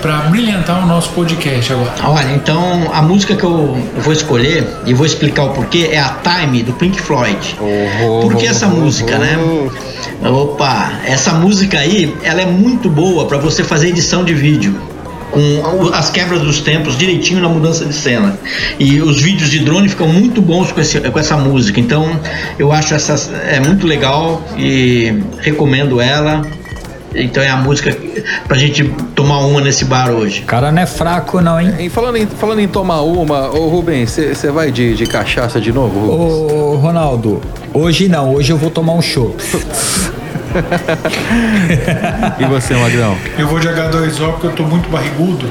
para brilhantar o nosso podcast agora. Olha, então a música que eu vou escolher e vou explicar o porquê é a Time do Pink Floyd. Por que essa música, né? Opa, essa música aí, ela é muito boa para você fazer edição de vídeo com as quebras dos tempos direitinho na mudança de cena. E os vídeos de drone ficam muito bons com, esse, com essa música. Então eu acho essa é muito legal e recomendo ela. Então é a música pra gente tomar uma nesse bar hoje. O cara não é fraco, não, hein? E falando em, falando em tomar uma, ô Rubens, você vai de, de cachaça de novo, Rubens? Ô, Ronaldo, hoje não, hoje eu vou tomar um chopp. (laughs) e você, Magrão? Eu vou de H2O porque eu tô muito barrigudo.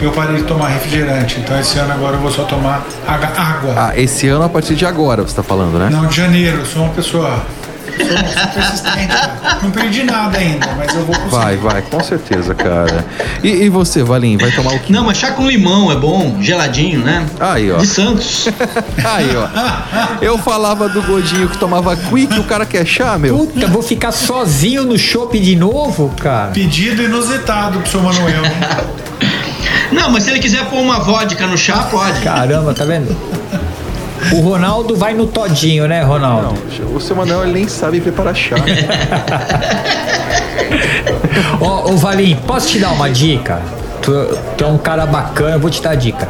Eu parei de tomar refrigerante. Então esse ano agora eu vou só tomar água. Ah, esse ano a partir de agora você tá falando, né? Não, de janeiro. Eu sou uma pessoa Sou, persistente, cara. Não perdi nada ainda, mas eu vou conseguir. Vai, vai, com certeza, cara. E, e você, Valim, vai tomar o quê? Não, mas chá com limão é bom, geladinho, né? Aí, ó. De Santos. (laughs) Aí, ó. Eu falava do Godinho que tomava quick, o cara quer chá, meu. Puta, vou ficar sozinho no shopping de novo, cara. Pedido inusitado pro seu Manuel. Não, mas se ele quiser pôr uma vodka no chá, pode. Caramba, tá vendo? O Ronaldo vai no todinho, né, Ronaldo? Não, o seu Manuel ele nem sabe preparar chá. (laughs) Ó, ô Valim, posso te dar uma dica? Tu, tu é um cara bacana, eu vou te dar a dica.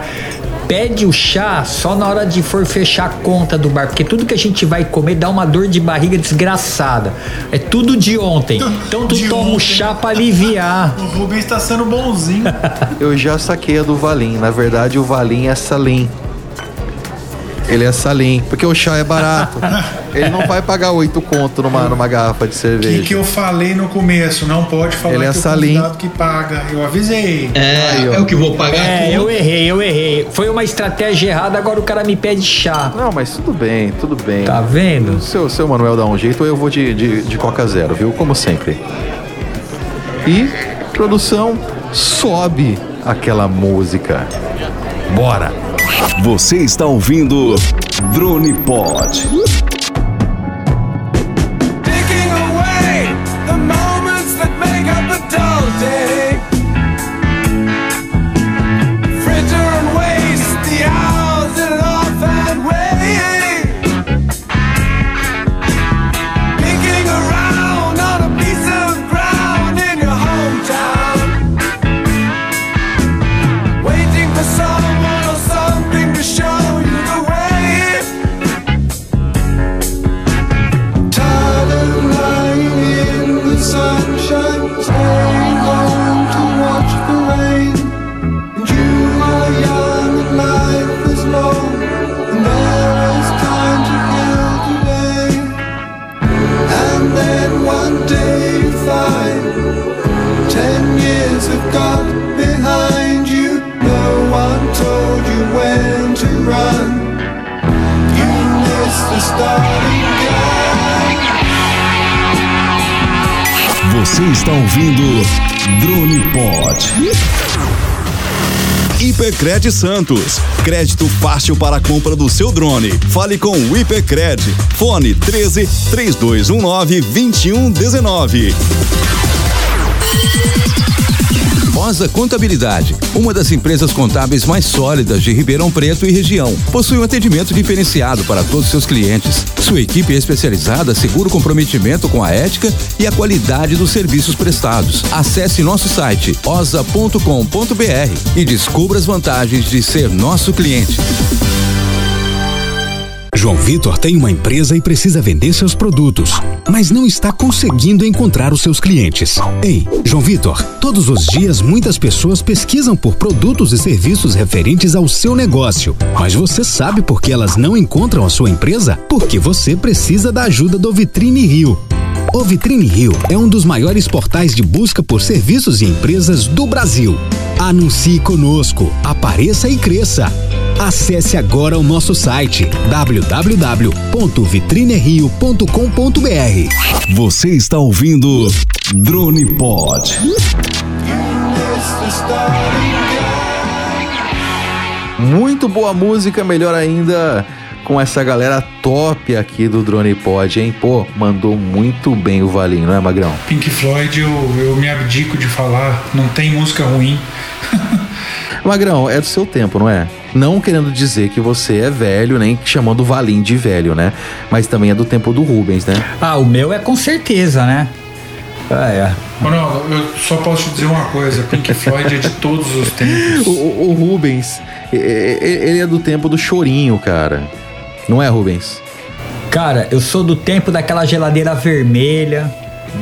Pede o chá só na hora de for fechar a conta do bar, porque tudo que a gente vai comer dá uma dor de barriga desgraçada. É tudo de ontem. Então tu De toma o ontem. chá pra aliviar. O Rubens tá sendo bonzinho. Eu já saquei a do Valim. Na verdade, o Valim é Salim. Ele é Salim, porque o chá é barato. Ele não vai pagar oito conto numa, numa garrafa de O cerveja. que, que eu falei no começo? Não pode falar Ele é que salim. o que paga. Eu avisei. É, Aí, é o que vou pagar É, eu errei, eu errei. Foi uma estratégia errada, agora o cara me pede chá. Não, mas tudo bem, tudo bem. Tá vendo? Seu, seu Manuel dá um jeito ou eu vou de, de, de Coca Zero, viu? Como sempre. E, produção, sobe aquela música. Bora! Você está ouvindo Drone Pod. Você está ouvindo Drone Pod. Hipercred Santos. Crédito fácil para a compra do seu drone. Fale com o Hipercred. Fone 13 3219 2119. Osa Contabilidade, uma das empresas contábeis mais sólidas de Ribeirão Preto e região. Possui um atendimento diferenciado para todos seus clientes. Sua equipe especializada assegura o comprometimento com a ética e a qualidade dos serviços prestados. Acesse nosso site osa.com.br e descubra as vantagens de ser nosso cliente. João Vitor tem uma empresa e precisa vender seus produtos, mas não está conseguindo encontrar os seus clientes. Ei, João Vitor, todos os dias muitas pessoas pesquisam por produtos e serviços referentes ao seu negócio, mas você sabe por que elas não encontram a sua empresa? Porque você precisa da ajuda do Vitrine Rio. O Vitrine Rio é um dos maiores portais de busca por serviços e empresas do Brasil. Anuncie conosco, apareça e cresça. Acesse agora o nosso site www.vitrinerio.com.br. Você está ouvindo Drone Pod. Muito boa música, melhor ainda, com essa galera top aqui do Drone Pod, hein? Pô, mandou muito bem o Valinho, não é, Magrão? Pink Floyd, eu, eu me abdico de falar, não tem música ruim. (laughs) Magrão, é do seu tempo, não é? Não querendo dizer que você é velho, nem chamando o Valim de velho, né? Mas também é do tempo do Rubens, né? Ah, o meu é com certeza, né? Ah, é. Ronaldo, eu só posso te dizer uma coisa: Pink Floyd é de todos os tempos. O, o- Rubens, ele é do tempo do chorinho, cara. Não é, Rubens? Cara, eu sou do tempo daquela geladeira vermelha,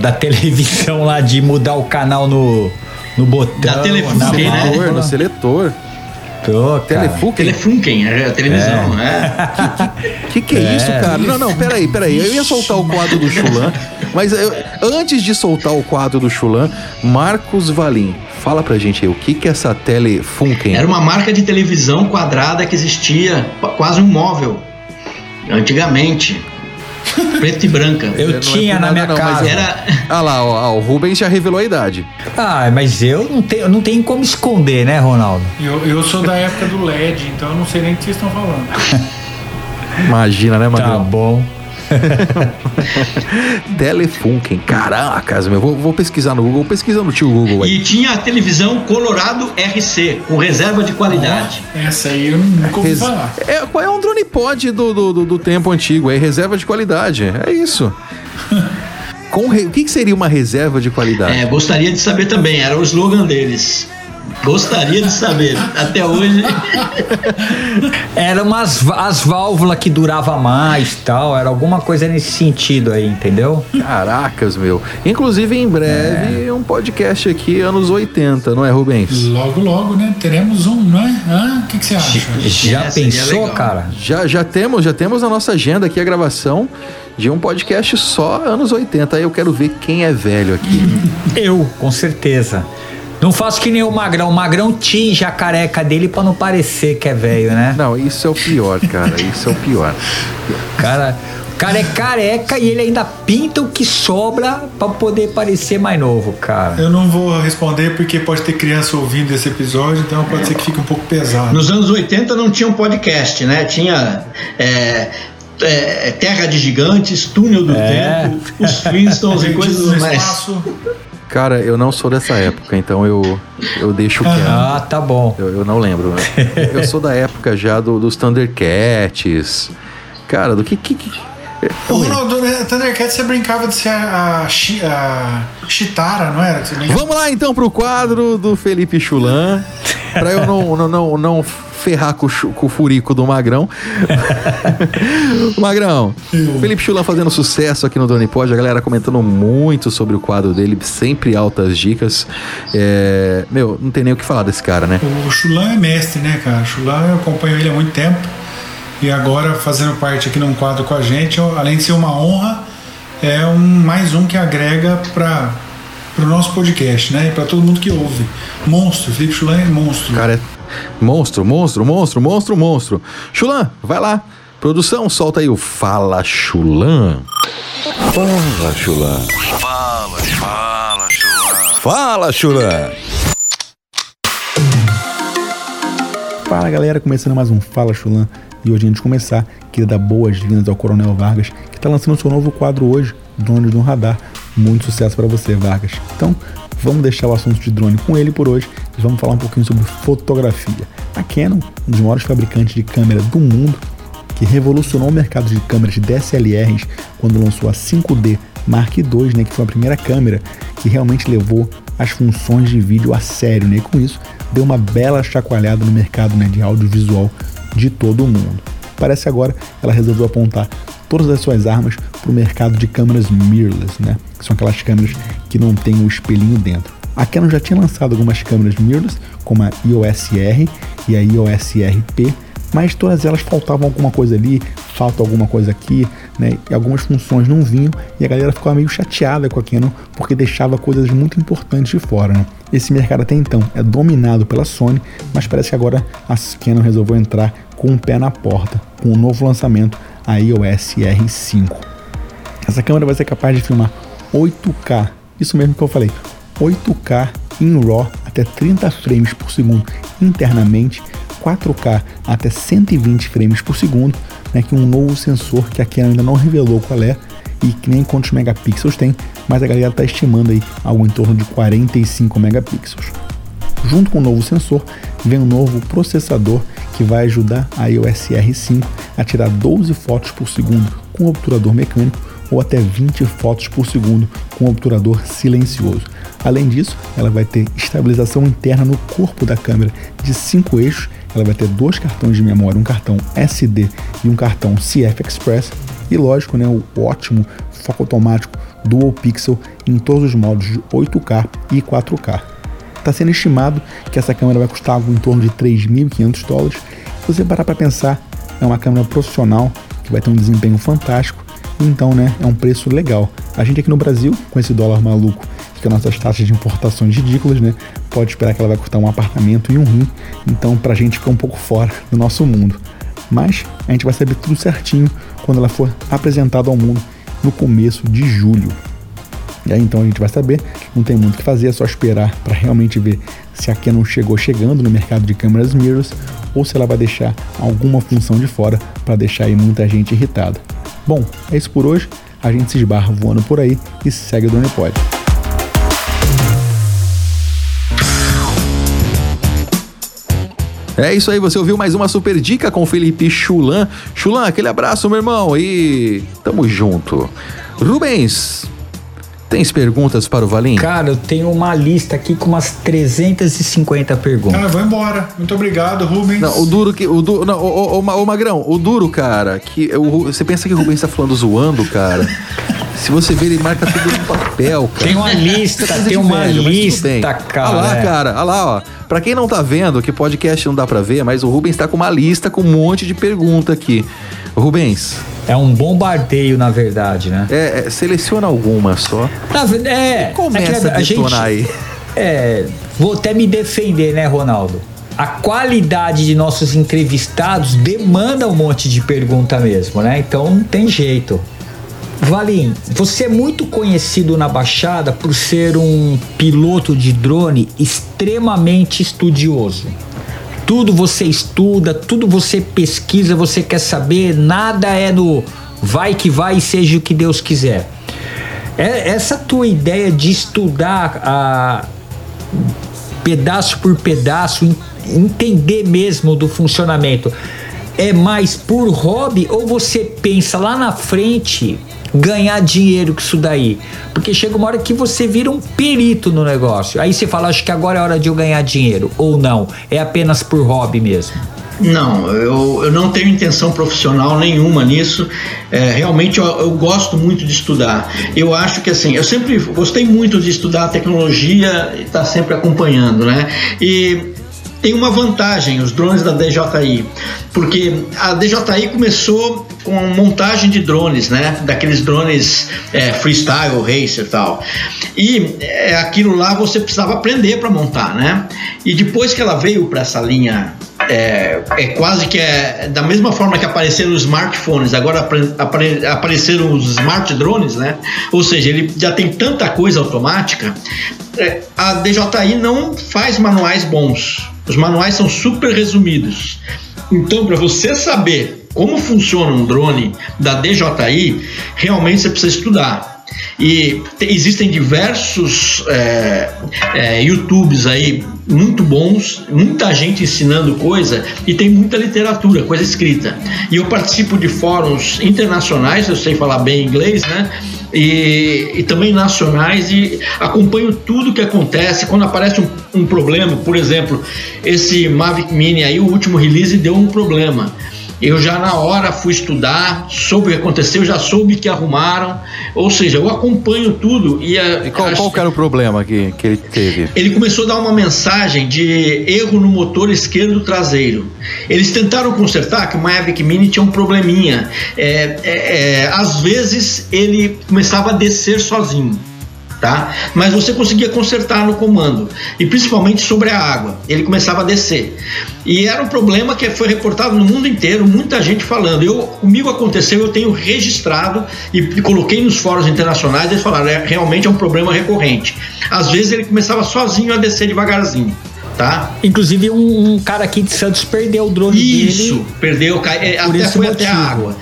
da televisão lá de mudar o canal no, no botão. Da Telefunken, na né? no seletor. Tô. Telefunken? Telefunken, é a televisão, né? Que que é, É. isso, cara? Não, não, peraí, peraí. Eu ia soltar o quadro do Chulan, mas eu- antes de soltar o quadro do Chulan, Marcos Valim, fala pra gente aí, o que que é essa Telefunken? Era uma marca de televisão quadrada que existia, qu- quase um móvel, antigamente. Preto e branca. Eu Não é tinha na minha não, casa. eu- Era, Ah lá, ó, ó, o Rubens já revelou a idade. Ah, mas eu não tenho, não tenho como esconder, né, Ronaldo? Eu, eu sou da época do LED, então eu não sei nem o que vocês estão falando. (laughs) Imagina, né, Tá Magrão? bom. (laughs) Telefunken, caracas, meu. Vou, vou pesquisar no Google, pesquisa no tio Google aí. e tinha a televisão Colorado RC, com reserva de qualidade. Essa aí eu nunca ouvi Res- falar. É, qual é um drone pod do, do, do- do tempo antigo? É reserva de qualidade. É isso. (laughs) Com re- O que, que seria uma reserva de qualidade? É, gostaria de saber também, era o slogan deles. Gostaria de saber. Até hoje. (laughs) Era umas as válvulas que durava mais tal, era alguma coisa nesse sentido aí, entendeu? Caracas, meu. Inclusive, em breve, um podcast aqui, anos 80, não é, Rubens? Logo, logo, né? Teremos um, não é? O que, que você acha? Já É, seria pensou, cara? Já, já temos, já temos na nossa agenda aqui a gravação de um podcast só anos 80. Aí eu quero ver quem é velho aqui. (laughs) Eu, com certeza. Não faço que nem o Magrão. O Magrão tinge a careca dele pra não parecer que é velho, né? Não, isso é o pior, cara. Isso é o pior. Cara, o cara é careca e ele ainda pinta o que sobra pra poder parecer mais novo, cara. Eu não vou responder porque pode ter criança ouvindo esse episódio, então pode ser que fique um pouco pesado. Nos anos 80 não tinha um podcast, né? Tinha é, é, Terra de Gigantes, Túnel do É. Tempo, os Flintstones e coisas no mais. espaço. Cara, eu não sou dessa época, então eu, eu deixo quieto. Ah, tá bom. Eu, eu não lembro. né? Eu sou da época já do, dos Thundercats. Cara, do que. que, que... Ô, Ronaldo, né, Thundercats você brincava de ser a, a, a Chitara, não era? Vamos lá então pro quadro do Felipe Chulan. Pra eu não, não, não, não ferrar com, com o furico do Magrão. (laughs) Magrão, Felipe Chulan fazendo sucesso aqui no Doni Pod, a galera comentando muito sobre o quadro dele, sempre altas dicas. É, meu, não tem nem o que falar desse cara, né? O Chulan é mestre, né, cara? O Chulan eu acompanho ele há muito tempo. E agora fazendo parte aqui num quadro com a gente, além de ser uma honra, é um mais um que agrega para o nosso podcast, né? E para todo mundo que ouve. Monstro, Felipe Chulan é monstro. Cara é monstro, monstro, monstro, monstro, monstro. Chulan, vai lá. Produção, solta aí o Fala Chulan. Fala Chulan. Fala, fala, Chulan. Fala Chulan. Fala galera, começando mais um Fala Chulan. E hoje, antes de começar, queria dar boas-vindas ao Coronel Vargas, que está lançando seu novo quadro hoje, Drones no Radar. Muito sucesso para você, Vargas. Então, vamos deixar o assunto de drone com ele por hoje e vamos falar um pouquinho sobre fotografia. A Canon, um dos maiores fabricantes de câmera do mundo, que revolucionou o mercado de câmeras DSLRs quando lançou a 5D Mark II, né, que foi a primeira câmera que realmente levou as funções de vídeo a sério, né, e com isso deu uma bela chacoalhada no mercado né, de audiovisual de todo o mundo. Parece agora ela resolveu apontar todas as suas armas para o mercado de câmeras mirrorless, né, que são aquelas câmeras que não têm o espelhinho dentro. A Canon já tinha lançado algumas câmeras mirrorless, como a EOS R e a EOS RP, mas todas elas faltavam alguma coisa ali, falta alguma coisa aqui, né? E algumas funções não vinham e a galera ficava meio chateada com a Canon porque deixava coisas muito importantes de fora. Né? Esse mercado até então é dominado pela Sony, mas parece que agora a Canon resolveu entrar com o pé na porta com o novo lançamento, a EOS R5. Essa câmera vai ser capaz de filmar 8K, isso mesmo que eu falei, 8K em RAW até 30 frames por segundo internamente, 4K até 120 frames por segundo, né, que um novo sensor que a Canon ainda não revelou qual é e que nem quantos megapixels tem, mas a galera está estimando aí algo em torno de 45 megapixels. Junto com o novo sensor, vem um novo processador que vai ajudar a iOS R5 a tirar 12 fotos por segundo com obturador mecânico ou até 20 fotos por segundo com obturador silencioso. Além disso, ela vai ter estabilização interna no corpo da câmera de 5 eixos, ela vai ter dois cartões de memória, um cartão SD e um cartão CF Express e lógico, né, o ótimo foco automático Dual Pixel em todos os modos de 8K e 4K. Está sendo estimado que essa câmera vai custar algo em torno de 3.500 dólares. Se você parar para pensar, é uma câmera profissional que vai ter um desempenho fantástico, então né, é um preço legal. A gente aqui no Brasil, com esse dólar maluco que as nossas taxas de importações ridículas, né? Pode esperar que ela vai custar um apartamento e um rim. Então, pra gente fica um pouco fora do nosso mundo. Mas a gente vai saber tudo certinho quando ela for apresentada ao mundo no começo de julho. E aí então a gente vai saber, não tem muito o que fazer, é só esperar para realmente ver se a Canon chegou chegando no mercado de câmeras mirrors ou se ela vai deixar alguma função de fora para deixar aí muita gente irritada. Bom, é isso por hoje. A gente se esbarra voando por aí e segue o Drone Pod. É isso aí, você ouviu mais uma super dica com o Felipe Chulan. Chulan, aquele abraço, meu irmão, e tamo junto. Rubens, tens perguntas para o Valim? Cara, eu tenho uma lista aqui com umas 350 perguntas. Ah, vou embora. Muito obrigado, Rubens. Não, o duro que. O du, não, o, o, o, o Magrão, o duro, cara, que o, você pensa que o Rubens tá falando zoando, cara. Se você ver, ele marca tudo no papel, cara. Tem uma lista, tem uma lista, cara, Olha lá, cara, olha lá, ó. Pra quem não tá vendo, que podcast não dá pra ver, mas o Rubens tá com uma lista com um monte de pergunta aqui. Rubens. É um bombardeio, na verdade, né? É, é, seleciona alguma só. Na é, Começa é que a detonar aí. É, vou até me defender, né, Ronaldo? A qualidade de nossos entrevistados demanda um monte de pergunta mesmo, né? Então não tem jeito. Valim, você é muito conhecido na Baixada por ser um piloto de drone extremamente estudioso. Tudo você estuda, tudo você pesquisa, você quer saber, nada é no vai que vai e seja o que Deus quiser. É- Essa tua ideia de estudar a pedaço por pedaço, en- entender mesmo do funcionamento, é mais por hobby ou você pensa lá na frente ganhar dinheiro com isso daí? Porque chega uma hora que você vira um perito no negócio. Aí você fala, acho que agora é hora de eu ganhar dinheiro. Ou não, é apenas por hobby mesmo. Não, eu, eu não tenho intenção profissional nenhuma nisso. É, realmente eu, eu gosto muito de estudar. Eu acho que assim, eu sempre gostei muito de estudar tecnologia e estar sempre acompanhando, né? E tem uma vantagem, os drones da DJI, porque a DJI começou com montagem de drones, né? Daqueles drones é, freestyle, racer e tal. E é, aquilo lá você precisava aprender para montar, né? E depois que ela veio para essa linha é, é quase que é da mesma forma que apareceram os smartphones, agora apre- apare- apareceram os smart drones, né? Ou seja, ele já tem tanta coisa automática. É, a DJI não faz manuais bons. Os manuais são super resumidos. Então, para você saber como funciona um drone da DJI, realmente você precisa estudar. E te- existem diversos é, é, YouTubes aí muito bons, muita gente ensinando coisa e tem muita literatura, coisa escrita. E eu participo de fóruns internacionais, eu sei falar bem inglês, né? E, e também nacionais e acompanho tudo que acontece quando aparece um, um problema, por exemplo, esse Mavic Mini aí, o último release deu um problema. Eu já na hora fui estudar, soube o que aconteceu, já soube que arrumaram. Ou seja, eu acompanho tudo e, a, E qual, acho- qual era o problema que, que ele teve? ele começou a dar uma mensagem de erro no motor esquerdo traseiro. Eles tentaram consertar que o Mavic Mini tinha um probleminha. É, é, é, às vezes ele começava a descer sozinho. Tá? Mas você conseguia consertar no comando e principalmente sobre a água. Ele começava a descer e era um problema que foi reportado no mundo inteiro, muita gente falando. Eu comigo aconteceu, eu tenho registrado e, coloquei nos fóruns internacionais. Eles falaram, é, realmente é um problema recorrente. Às vezes ele começava sozinho a descer devagarzinho. Tá? Inclusive um, um cara aqui de Santos perdeu o drone Isso, dele. perdeu, cai- é, até foi até a motivo. água.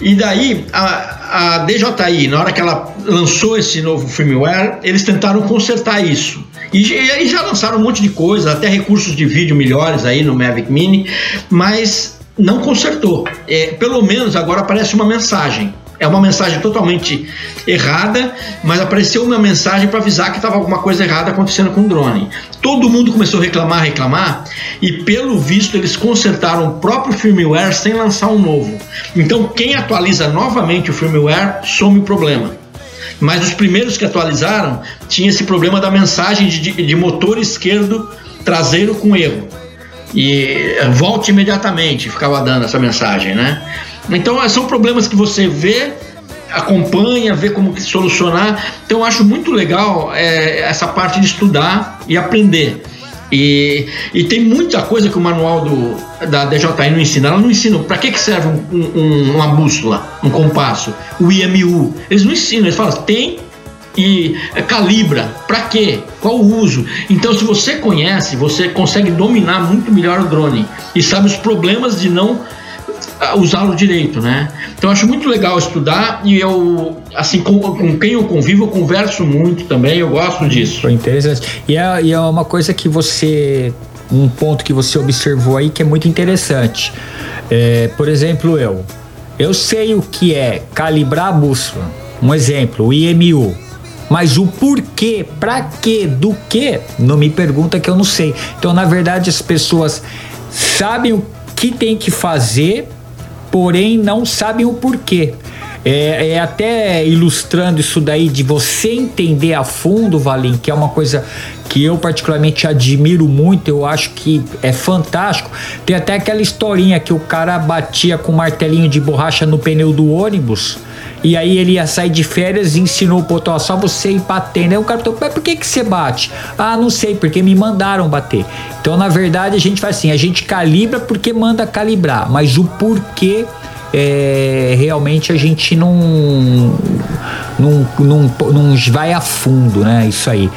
E daí, a, a DJI, na hora que ela lançou esse novo firmware, eles tentaram consertar isso. E, e já lançaram um monte de coisa, até recursos de vídeo melhores aí no Mavic Mini, mas não consertou. É, pelo menos agora aparece uma mensagem. É uma mensagem totalmente errada, mas apareceu uma mensagem para avisar que estava alguma coisa errada acontecendo com o drone. Todo mundo começou a reclamar, reclamar, e pelo visto eles consertaram o próprio firmware sem lançar um novo. Então quem atualiza novamente o firmware some o problema. Mas os primeiros que atualizaram tinha esse problema da mensagem de, de- motor esquerdo traseiro com erro. E eh, volte imediatamente, ficava dando essa mensagem, né? Então eh, são problemas que você vê, acompanha, vê como solucionar. Então eu acho muito legal eh, essa parte de estudar e aprender. E, e tem muita coisa que o manual do, da DJI não ensina. Ela não ensina para que, que serve um- um- uma bússola, um compasso, o IMU. Eles não ensinam, eles falam, tem e eh, calibra. Para quê? Qual o uso? Então, se você conhece, você consegue dominar muito melhor o drone e sabe os problemas de não ah, usá-lo direito, né? Então, acho muito legal estudar e eu, assim, com, com quem eu convivo, eu converso muito também, eu gosto disso. Foi interessante. E é, e é uma coisa que você. Um ponto que você observou aí que é muito interessante. É, por exemplo, eu. Eu sei o que é calibrar a bússola. Um exemplo, o IMU. Mas o porquê, pra quê, do que, não me pergunta que eu não sei. Então, na verdade, as pessoas sabem o que tem que fazer, porém não sabem o porquê. É, é até ilustrando isso daí de você entender a fundo, Valim, que é uma coisa que eu particularmente admiro muito, eu acho que é fantástico. Tem até aquela historinha que o cara batia com martelinho de borracha no pneu do ônibus. E aí ele ia sair de férias e ensinou pro outro, ó, só você ir batendo. Aí o cara perguntou, mas por que que você bate? Ah, não sei, porque me mandaram bater. Então, na verdade, a gente faz assim, a gente calibra porque manda calibrar, mas o porquê é, realmente a gente não, não, não, não vai a fundo, né? Isso aí.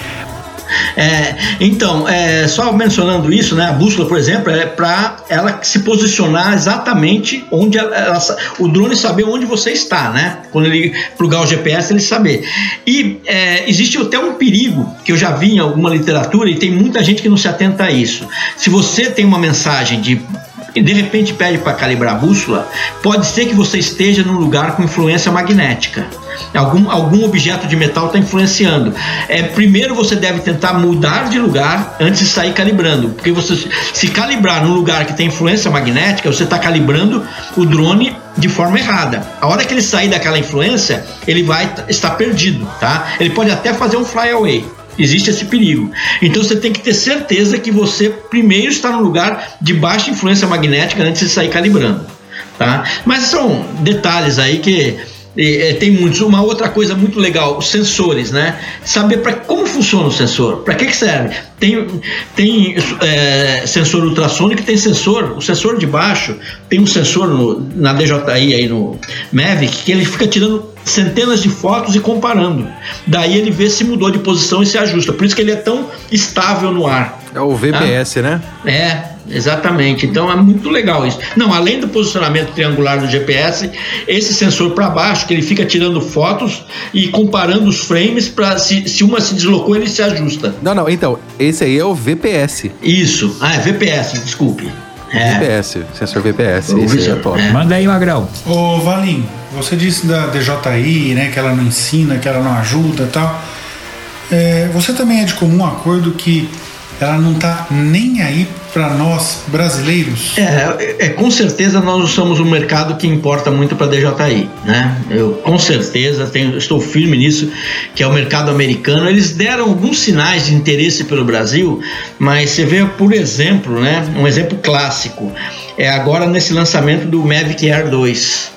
É, então, é, só mencionando isso, né, a bússola, por exemplo, é para ela se posicionar exatamente onde ela- ela- o drone saber onde você está, né? Quando ele plugar o GPS, ele saber. E é, existe até um perigo que eu já vi em alguma literatura e tem muita gente que não se atenta a isso. Se você tem uma mensagem de e de repente pede para calibrar a bússola, pode ser que você esteja num lugar com influência magnética. Algum, algum objeto de metal está influenciando. É, primeiro você deve tentar mudar de lugar antes de sair calibrando, porque você se calibrar num lugar que tem influência magnética, você está calibrando o drone de forma errada. A hora que ele sair daquela influência, ele vai estar perdido, tá? Ele pode até fazer um flyaway. Existe esse perigo. Então você tem que ter certeza que você primeiro está no lugar de baixa influência magnética antes de sair calibrando. Tá? Mas são detalhes aí que eh, tem muitos. Uma outra coisa muito legal, os sensores, né? Saber para como funciona o sensor, para que, que serve. Tem, tem eh, sensor ultrassônico, tem sensor, o sensor de baixo tem um sensor no- na DJI aí no Mavic que ele fica tirando centenas de fotos e comparando. Daí ele vê se mudou de posição e se ajusta. Por isso que ele é tão estável no ar. É o VPS, né? É, exatamente. Então é muito legal isso. Não, além do posicionamento triangular do GPS, esse sensor para baixo, que ele fica tirando fotos e comparando os frames para se, se uma se deslocou, ele se ajusta. Não, não, então, esse aí é o VPS. Isso. Ah, é VPS, desculpe. É. VPS, sensor VPS. O Esse aí é visor, top. é. Manda aí, Magrão. Ô Valim, você disse da DJI, né, que ela não ensina, que ela não ajuda e tal. É, você também é de comum acordo que ela não tá nem aí para nós brasileiros? É, é, com certeza nós somos um mercado que importa muito para a DJI, né? Eu com certeza tenho, estou firme nisso, que é o mercado americano. Eles deram alguns sinais de interesse pelo Brasil, mas você vê, por exemplo, né? Um exemplo clássico é agora nesse lançamento do Mavic Air 2.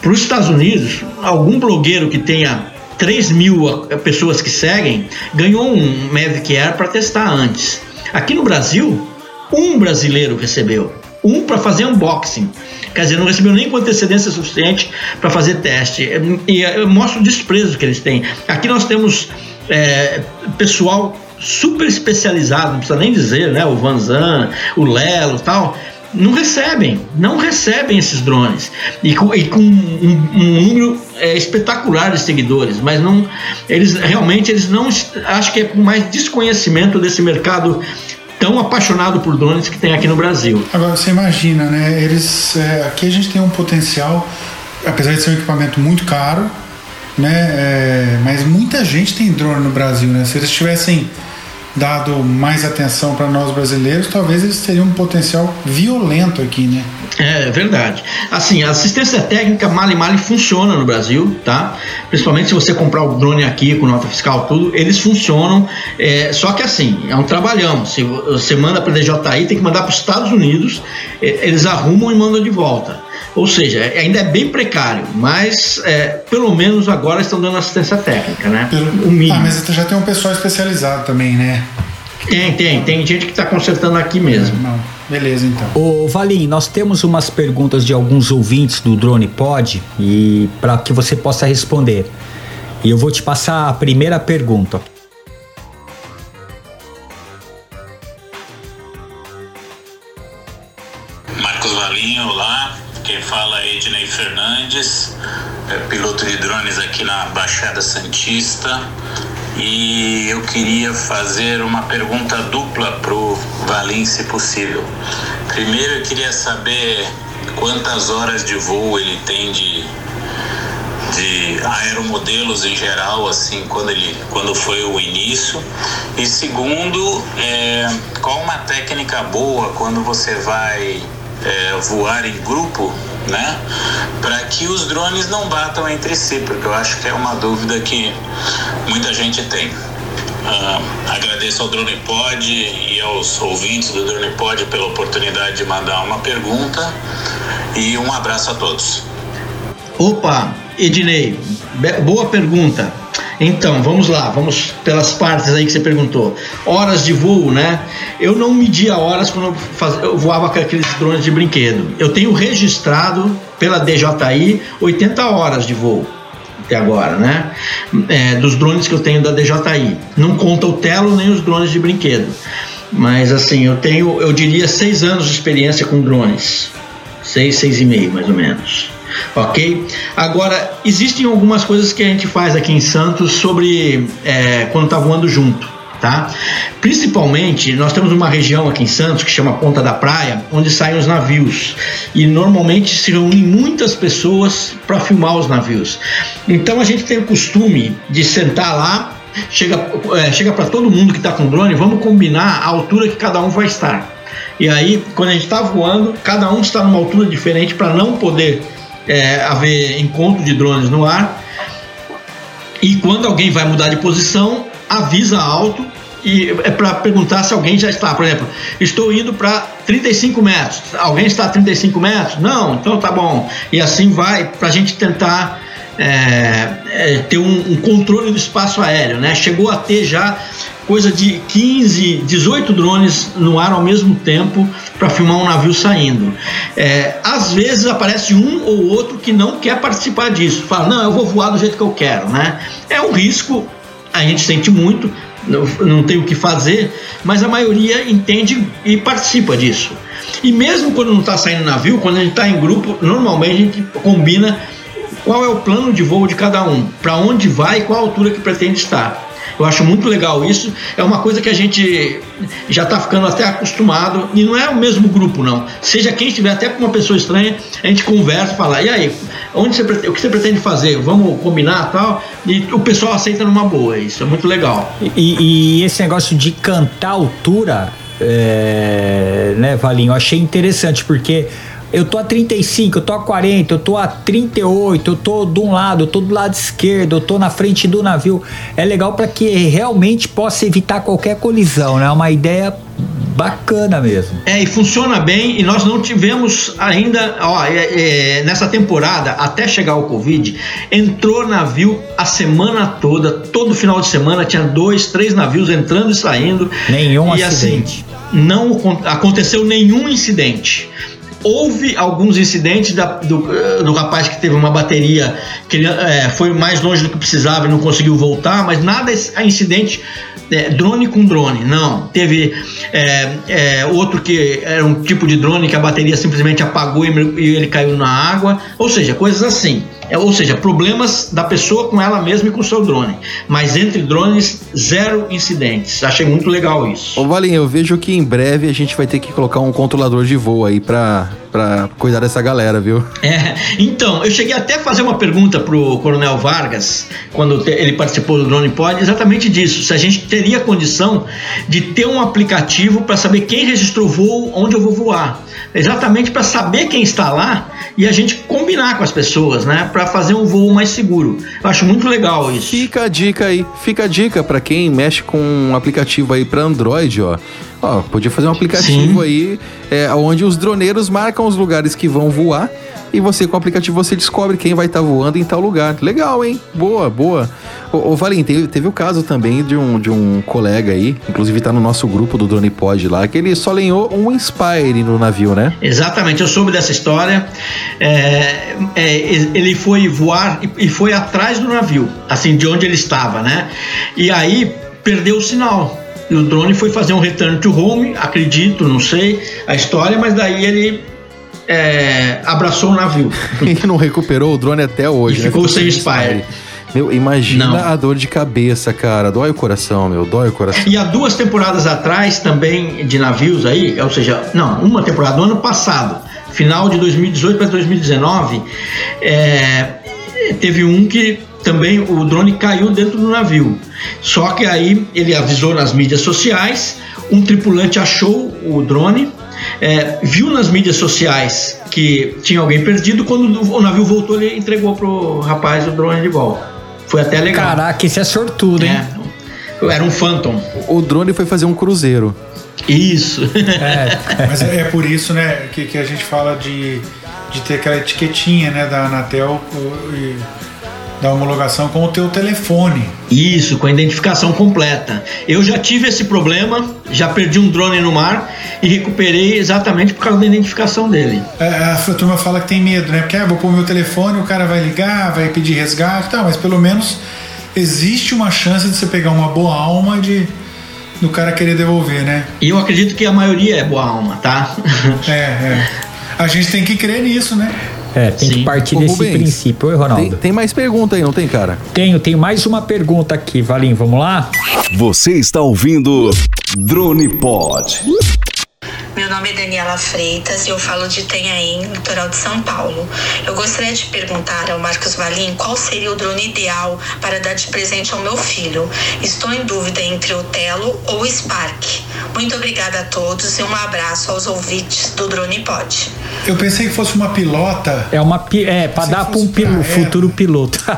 Para os Estados Unidos, algum blogueiro que tenha 3 mil eh, pessoas que seguem ganhou um Mavic Air para testar antes. Aqui no Brasil, um brasileiro recebeu. Um para fazer unboxing. Quer dizer, não recebeu nem com antecedência suficiente para fazer teste. E eh, mostra o desprezo que eles têm. Aqui nós temos é, pessoal super especializados, não precisa nem dizer, né? O Vanzan, o Lelo tal, não recebem, não recebem esses drones. E com, e com um, um número é, espetacular de seguidores, mas não. Eles realmente eles não. Acho que é mais desconhecimento desse mercado tão apaixonado por drones que tem aqui no Brasil. Agora você imagina, né? Eles. é, aqui a gente tem um potencial, apesar de ser um equipamento muito caro, né? é, mas muita gente tem drone no Brasil, né? Se eles tivessem dado mais atenção para nós brasileiros, talvez eles teriam um potencial violento aqui, né? É verdade. Assim, a assistência técnica Mali Mali funciona no Brasil, tá? Principalmente se você comprar o drone aqui com nota fiscal, tudo, eles funcionam. é, só que assim, é um trabalhão. Se você manda para DJI, tem que mandar para os Estados Unidos, é, eles arrumam e mandam de volta. Ou seja, é- ainda é bem precário, mas é, pelo menos agora estão dando assistência técnica, né? O mínimo. Ah, mas já tem um pessoal especializado também, né? Tem, tem. Tem gente que está consertando aqui mesmo. Beleza, então. Ô Valim, nós temos umas perguntas de alguns ouvintes do Drone Pod e para que você possa responder. E eu vou te passar a primeira pergunta. Ednei Fernandes, é piloto de drones aqui na Baixada Santista. E eu queria fazer uma pergunta dupla pro Valim, se possível. Primeiro, eu queria saber quantas horas de voo ele tem de, de aeromodelos em geral, assim, quando ele quando foi o início. E segundo, é, qual uma técnica boa quando você vai é, voar em grupo, né? Para que os drones não batam entre si, porque eu acho que é uma dúvida que muita gente tem. Ah, agradeço ao Drone Pod e aos ouvintes do Drone Pod pela oportunidade de mandar uma pergunta e um abraço a todos. Opa, Ednei, boa pergunta. Então, vamos lá, vamos pelas partes aí que você perguntou. Horas de voo, né? Eu não media horas quando eu, faz- eu voava com aqueles drones de brinquedo. Eu tenho registrado pela DJI 80 horas de voo até agora, né? É, dos drones que eu tenho da DJI. Não conta o Telo nem os drones de brinquedo. Mas assim, eu tenho, eu diria, seis anos de experiência com drones. Seis, seis e meio, mais ou menos. Ok? Agora, existem algumas coisas que a gente faz aqui em Santos sobre é, quando tá voando junto, tá? Principalmente, nós temos uma região aqui em Santos que chama Ponta da Praia, onde saem os navios. E normalmente se reúnem muitas pessoas para filmar os navios. Então a gente tem o costume de sentar lá chega, é, chega para todo mundo que está com drone, vamos combinar a altura que cada um vai estar. E aí, quando a gente está voando, cada um está numa altura diferente para não poder é, haver encontro de drones no ar. E quando alguém vai mudar de posição, avisa alto e é para perguntar se alguém já está. Por exemplo, estou indo para 35 metros. Alguém está a 35 metros? Não, então tá bom. E assim vai para a gente tentar é, é, ter um, um controle do espaço aéreo, né? Chegou a ter já coisa de 15, 18 drones no ar ao mesmo tempo para filmar um navio saindo. É, às vezes aparece um ou outro que não quer participar disso, fala, não, eu vou voar do jeito que eu quero, né? É um risco, a gente sente muito, não, não tem o que fazer, mas a maioria entende e participa disso. E mesmo quando não está saindo navio, quando a gente está em grupo, normalmente a gente combina qual é o plano de voo de cada um, para onde vai e qual altura que pretende estar. Eu acho muito legal isso. É uma coisa que a gente já está ficando até acostumado. E não é o mesmo grupo, não. Seja quem estiver, até com uma pessoa estranha, a gente conversa, fala: e aí, onde você, o que você pretende fazer? Vamos combinar tal? E o pessoal aceita numa boa. Isso é muito legal. E, e esse negócio de cantar altura, é, né, Valinho? Eu achei interessante porque eu tô a 35, eu tô a 40, eu tô a 38, eu tô de um lado, eu tô do lado esquerdo, eu tô na frente do navio. É legal para que realmente possa evitar qualquer colisão, né? É uma ideia bacana mesmo. É, e funciona bem, e nós não tivemos ainda, ó, é, é, nessa temporada, até chegar o Covid, entrou navio a semana toda, todo final de semana tinha dois, três navios entrando e saindo. Nenhum e acidente. assim, não acon- aconteceu nenhum incidente. Houve alguns incidentes da- do, do rapaz que teve uma bateria que ele eh, foi mais longe do que precisava e não conseguiu voltar, mas nada é incidente é, drone com drone, não. Teve é, é, outro que era um tipo de drone que a bateria simplesmente apagou e, e ele caiu na água, ou seja, coisas assim. É, ou seja, problemas da pessoa com ela mesma e com o seu drone. Mas entre drones, zero incidentes. Achei muito legal isso. Ô, eu vejo que em breve a gente vai ter que colocar um controlador de voo aí pra, pra cuidar dessa galera, viu? É, então, eu cheguei até a fazer uma pergunta pro Coronel Vargas, quando ele participou do Drone Pod, exatamente disso. Se a gente teria condição de ter um aplicativo para saber quem registrou o voo, onde eu vou voar. Exatamente para saber quem está lá e a gente combinar com as pessoas, né? Para fazer um voo mais seguro. Eu acho muito legal isso. Fica a dica aí, fica a dica pra quem mexe com um aplicativo aí pra Android, ó. Ó, podia fazer um aplicativo aí é, onde os droneiros marcam os lugares que vão voar e você com o aplicativo você descobre quem vai estar voando em tal lugar. Legal, hein? Boa, boa. Ô, ô Valim, teve, teve o caso também de um, de um colega aí, inclusive tá no nosso grupo do Drone Pod lá, que ele só lenhou um Inspire no navio, né? Exatamente, eu soube dessa história. É, é, ele foi voar e foi atrás do navio, assim, de onde ele estava, né? E aí perdeu o sinal. E o drone foi fazer um return to home, acredito, não sei a história, mas daí ele é, abraçou o navio. (laughs) e não recuperou o drone até hoje, E né? ficou sem Inspire. Meu, imagina Não. a dor de cabeça, cara. Dói o coração, meu. Dói o coração. E há duas temporadas atrás também de navios aí, ou seja, não, uma temporada, no ano passado, final de 2018 para 2019, é, teve um que também o drone caiu dentro do navio. Só que aí ele avisou nas mídias sociais, um tripulante achou o drone, é, viu nas mídias sociais que tinha alguém perdido, quando o navio voltou, ele entregou pro rapaz o drone de volta. Foi até legal. Caraca, esse é sortudo, hein? Era um Phantom. O drone foi fazer um cruzeiro. Isso. (laughs) Mas é, é por isso, né, que, que a gente fala de, de ter aquela etiquetinha, né, da Anatel e da homologação com o teu telefone. Isso, com a identificação completa. Eu já tive esse problema, já perdi um drone no mar e recuperei exatamente por causa da identificação dele. É, a turma fala que tem medo, né? Porque ah, vou pôr meu telefone, o cara vai ligar, vai pedir resgate, tá, mas pelo menos existe uma chance de você pegar uma boa alma de do cara querer devolver, né? E eu acredito que a maioria é boa alma, tá? É, é. (laughs) A gente tem que crer nisso, né? É, tem que partir Ô, desse Rubens, princípio. Oi, Ronaldo. Tem, tem mais pergunta aí, não tem, cara? Tenho, tenho mais uma pergunta aqui, Valim, vamos lá? Você está ouvindo Drone Pod. Meu nome é Daniela Freitas e eu falo de Itanhaém, litoral de São Paulo. Eu gostaria de perguntar ao Marcos Valim qual seria o drone ideal para dar de presente ao meu filho. Estou em dúvida entre o Telo ou o Spark. Muito obrigada a todos e um abraço aos ouvintes do Drone Pod. Eu pensei que fosse uma pilota. É uma pi- é para dar para um pilo- futuro piloto. (laughs)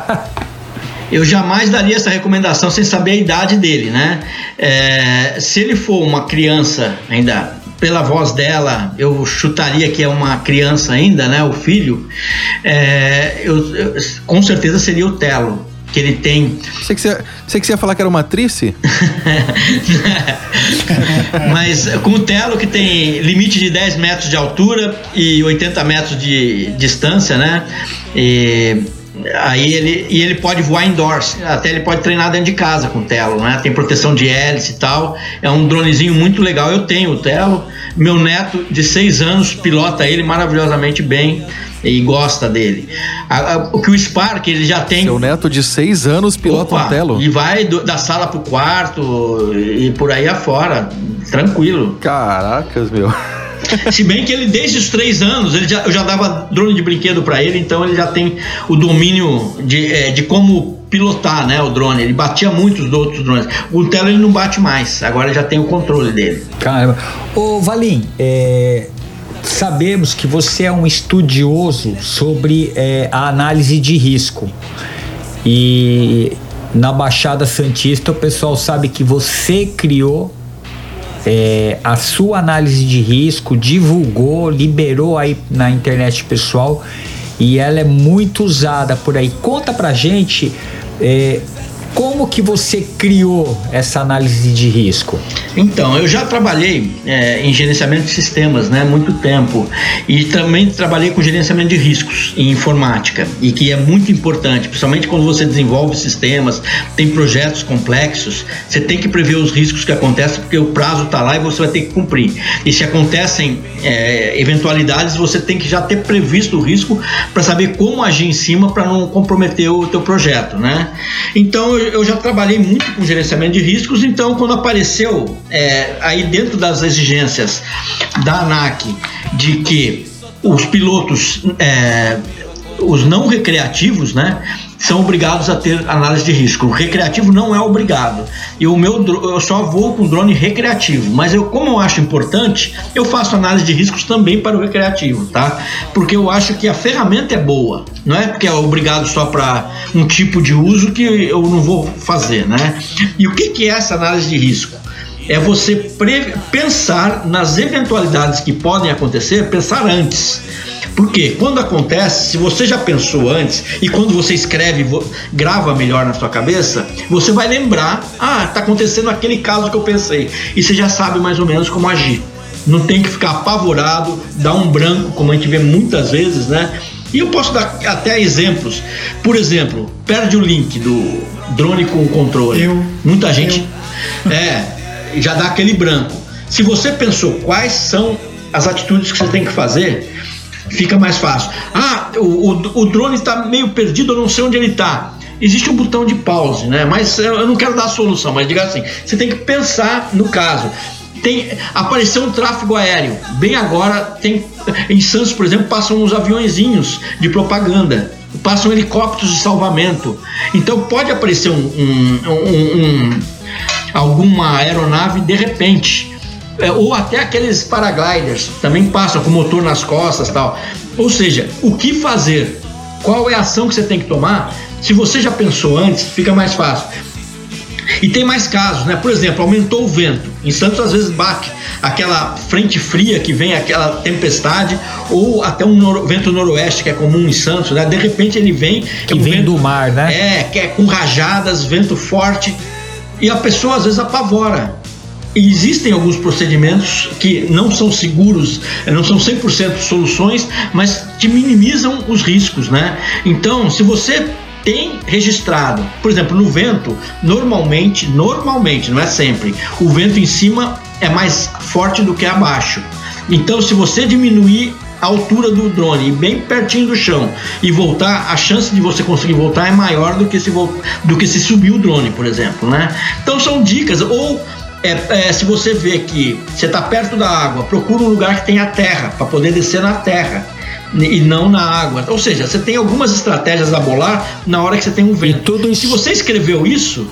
Eu jamais daria essa recomendação sem saber a idade dele, né? É, se ele for uma criança, ainda pela voz dela, eu chutaria que é uma criança ainda, né? O filho, é, eu- eu- com certeza seria o Telo. Que ele tem. Você que você, você que você ia falar que era uma atriz? (laughs) Mas com o Telo, que tem limite de 10 metros de altura e 80 metros de distância, né? E aí ele, e ele pode voar indoors, até ele pode treinar dentro de casa com o Telo, né? Tem proteção de hélice e tal. É um dronezinho muito legal. Eu tenho o Telo. Meu neto de 6 anos pilota ele maravilhosamente bem e gosta dele. A- a- o que o Spark ele já tem Seu neto de seis anos pilota Opa, um telo. E vai do- da sala pro quarto e por aí afora, tranquilo. Caracas, meu. (laughs) Se bem que ele, desde os três anos, ele já, eu já dava drone de brinquedo pra ele, então ele já tem o domínio de, é, de como pilotar né, o drone. Ele batia muito os outros drones. O Telo ele não bate mais, agora já tem o controle dele. Caramba. Ô, Valim, é, sabemos que você é um estudioso sobre é, a análise de risco. E na Baixada Santista o pessoal sabe que você criou é, a sua análise de risco, divulgou, liberou aí na internet pessoal e ela é muito usada por aí. Conta pra gente é, como que você criou essa análise de risco? Então, eu já trabalhei é, em gerenciamento de sistemas, né, muito tempo, e também trabalhei com gerenciamento de riscos em informática, e que é muito importante, principalmente quando você desenvolve sistemas, tem projetos complexos, você tem que prever os riscos que acontecem, porque o prazo está lá e você vai ter que cumprir. E se acontecem é, eventualidades, você tem que já ter previsto o risco para saber como agir em cima para não comprometer o teu projeto, né? Então, eu já trabalhei muito com gerenciamento de riscos, então quando apareceu é, aí dentro das exigências da ANAC de que os pilotos, é, os não recreativos, né, são obrigados a ter análise de risco. O recreativo não é obrigado. E o meu eu só vou com drone recreativo, mas eu como eu acho importante, eu faço análise de riscos também para o recreativo, tá? Porque eu acho que a ferramenta é boa, não é porque é obrigado só para um tipo de uso que eu não vou fazer, né? E o que que é essa análise de risco? É você pensar nas eventualidades que podem acontecer, pensar antes. Porque quando acontece, se você já pensou antes e quando você escreve, grava melhor na sua cabeça, você vai lembrar: ah, tá acontecendo aquele caso que eu pensei. E você já sabe mais ou menos como agir. Não tem que ficar apavorado, dar um branco, como a gente vê muitas vezes, né? E eu posso dar até exemplos. Por exemplo, perde o link do drone com controle. Eu, Muita gente eu. é já dá aquele branco. Se você pensou quais são as atitudes que você tem que fazer, fica mais fácil. Ah, o, o, o drone está meio perdido, eu não sei onde ele está. Existe um botão de pause, né? Mas eu não quero dar a solução, mas diga assim: você tem que pensar no caso. Tem, apareceu um tráfego aéreo. Bem agora tem em Santos, por exemplo, passam uns aviõezinhos de propaganda, passam helicópteros de salvamento. Então pode aparecer um, um, um, um alguma aeronave de repente é, ou até aqueles paragliders também passam com motor nas costas tal. Ou seja, o que fazer? Qual é a ação que você tem que tomar? Se você já pensou antes, fica mais fácil. E tem mais casos, né? Por exemplo, aumentou o vento. Em Santos às vezes bate aquela frente fria que vem aquela tempestade ou até um noro, vento noroeste que é comum em Santos, né? De repente ele vem que é um vem vento, do mar, né? É, que é com rajadas, vento forte e a pessoa às vezes apavora. E existem alguns procedimentos que não são seguros, não são 100% soluções, mas que minimizam os riscos, né? Então, se você tem registrado, por exemplo, no vento, normalmente, normalmente, não é sempre, o vento em cima é mais forte do que abaixo. Então, se você diminuir a altura do drone bem pertinho do chão e voltar, a chance de você conseguir voltar é maior do que se, do que se subir o drone, por exemplo, né? Então são dicas ou é, é, se você vê que você está perto da água, procura um lugar que tenha terra para poder descer na terra e não na água. Ou seja, você tem algumas estratégias a bolar na hora que você tem um vento. E tudo isso... Se você escreveu isso,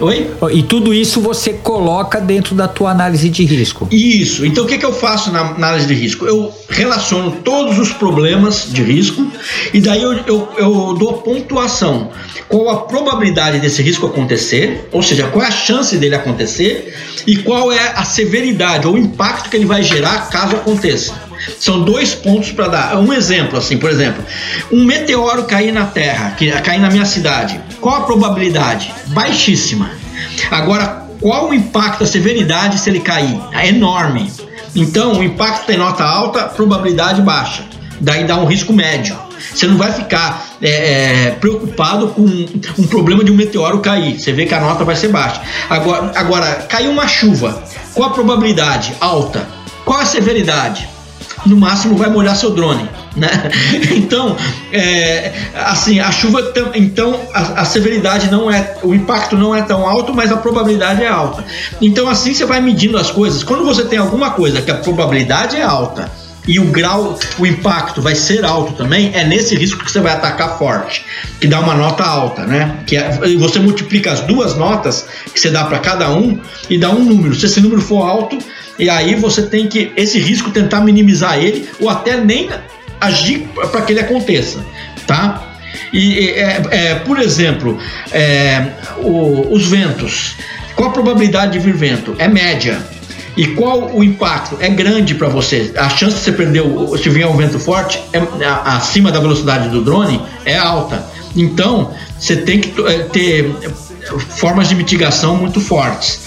Oi? E tudo isso você coloca dentro da tua análise de risco. Isso. Então o que, que eu faço na análise de risco? Eu relaciono todos os problemas de risco e daí eu, eu, eu dou pontuação. Qual a probabilidade desse risco acontecer, ou seja, qual é a chance dele acontecer e qual é a severidade ou o impacto que ele vai gerar caso aconteça. São dois pontos para dar. Um exemplo, assim, por exemplo, um meteoro cair na Terra, que cair na minha cidade. Qual a probabilidade? Baixíssima. Agora, qual o impacto, a severidade se ele cair? É enorme. Então, o impacto tem nota alta, probabilidade baixa. Daí dá um risco médio. Você não vai ficar é, é, preocupado com um problema de um meteoro cair. Você vê que a nota vai ser baixa. Agora, agora caiu uma chuva. Qual a probabilidade? Alta. Qual a severidade? No máximo vai molhar seu drone. Né? (laughs) Então, é, assim, a chuva, então a, a, severidade não é, o impacto não é tão alto, mas a probabilidade é alta. Então, assim você vai medindo as coisas. Quando você tem alguma coisa que a probabilidade é alta e o grau, o impacto vai ser alto também, é nesse risco que você vai atacar forte, que dá uma nota alta, né? Que é, você multiplica as duas notas que você dá para cada um e dá um número. Se esse número for alto, e aí você tem que, esse risco, tentar minimizar ele ou até nem agir para que ele aconteça, tá? E, é, é, por exemplo, é, o, os ventos. Qual a probabilidade de vir vento? É média. E qual o impacto? É grande para você. A chance de você perder, se vier um vento forte, é, acima da velocidade do drone, é alta. Então, você tem que é, ter formas de mitigação muito fortes,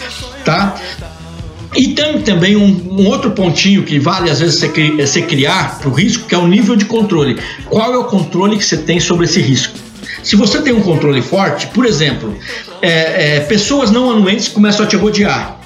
tá? E tem também um, um outro pontinho que vale às vezes você, cri- você criar para o risco, que é o nível de controle. Qual é o controle que você tem sobre esse risco? Se você tem um controle forte, por exemplo, é, é, pessoas não anuentes começam a te rodear.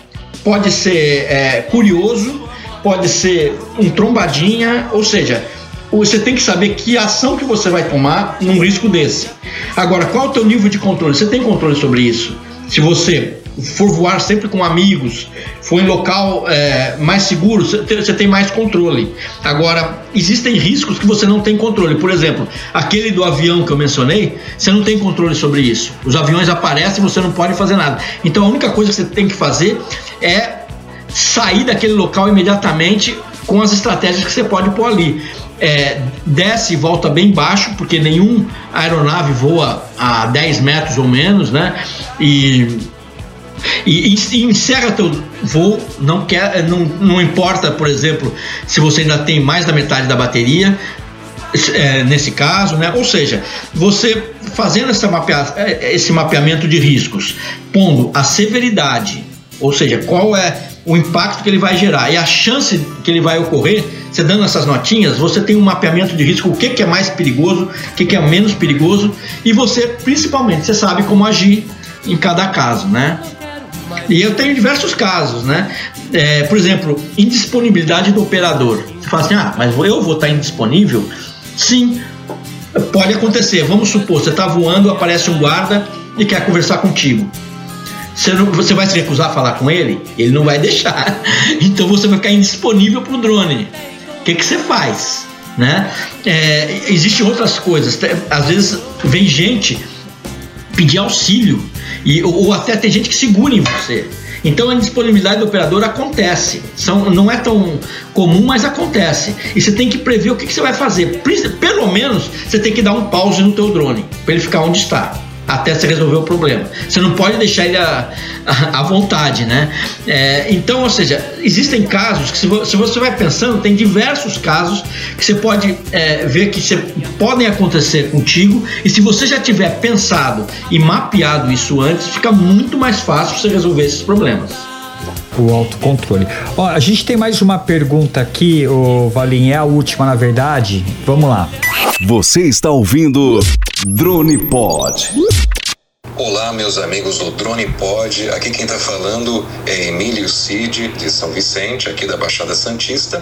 Pode ser é, curioso, pode ser um trombadinha, ou seja, você tem que saber que ação que você vai tomar num risco desse. Agora, qual é o teu nível de controle? Você tem controle sobre isso? Se você for voar sempre com amigos, for em local é, mais seguro, você tem- mais controle. Agora, existem riscos que você não tem controle. Por exemplo, aquele do avião que eu mencionei, você não tem controle sobre isso. Os aviões aparecem e você não pode fazer nada. Então, a única coisa que você tem que fazer é sair daquele local imediatamente com as estratégias que você pode pôr ali. É, desce e volta bem baixo, porque nenhum aeronave voa a 10 metros ou menos, né? E, e, e encerra teu voo, não, quer, não, não importa, por exemplo, se você ainda tem mais da metade da bateria, é, nesse caso, né? Ou seja, você fazendo essa mapea- é, esse mapeamento de riscos, pondo a severidade, ou seja, qual é o impacto que ele vai gerar e a chance que ele vai ocorrer, você dando essas notinhas, você tem um mapeamento de risco, o que, que é mais perigoso, o que, que é menos perigoso, e você, principalmente, você sabe como agir em cada caso, né? E eu tenho diversos casos, né? É, por exemplo, indisponibilidade do operador. Você fala assim, ah, mas eu vou estar indisponível? Sim, pode acontecer. Vamos supor, você está voando, aparece um guarda e quer conversar contigo. Você, não- você vai se recusar a falar com ele? Ele não vai (laughs) deixar. Então você vai ficar indisponível para o drone. O que, que você faz? Né? É, Existem outras coisas. Às vezes vem gente pedir auxílio e, ou, até tem gente que segura em você. Então a indisponibilidade do operador acontece. São, não é tão comum, mas acontece. E você tem que prever o que, que você vai fazer. Pelo menos você tem que dar um pause no teu drone para ele ficar onde está. Até você resolver o problema. Você não pode deixar ele à, vontade, né? É, então, ou seja, existem casos que, se vo- se você vai pensando, tem diversos casos que você pode é, ver que você- podem acontecer contigo. E se você já tiver pensado e mapeado isso antes, fica muito mais fácil você resolver esses problemas. O autocontrole. Ó, a gente tem mais uma pergunta aqui, o Valim, é a última na verdade. Vamos lá. Você está ouvindo Drone Pod. Olá, meus amigos do Drone Pod. Aqui quem está falando é Emílio Cid, de São Vicente, aqui da Baixada Santista.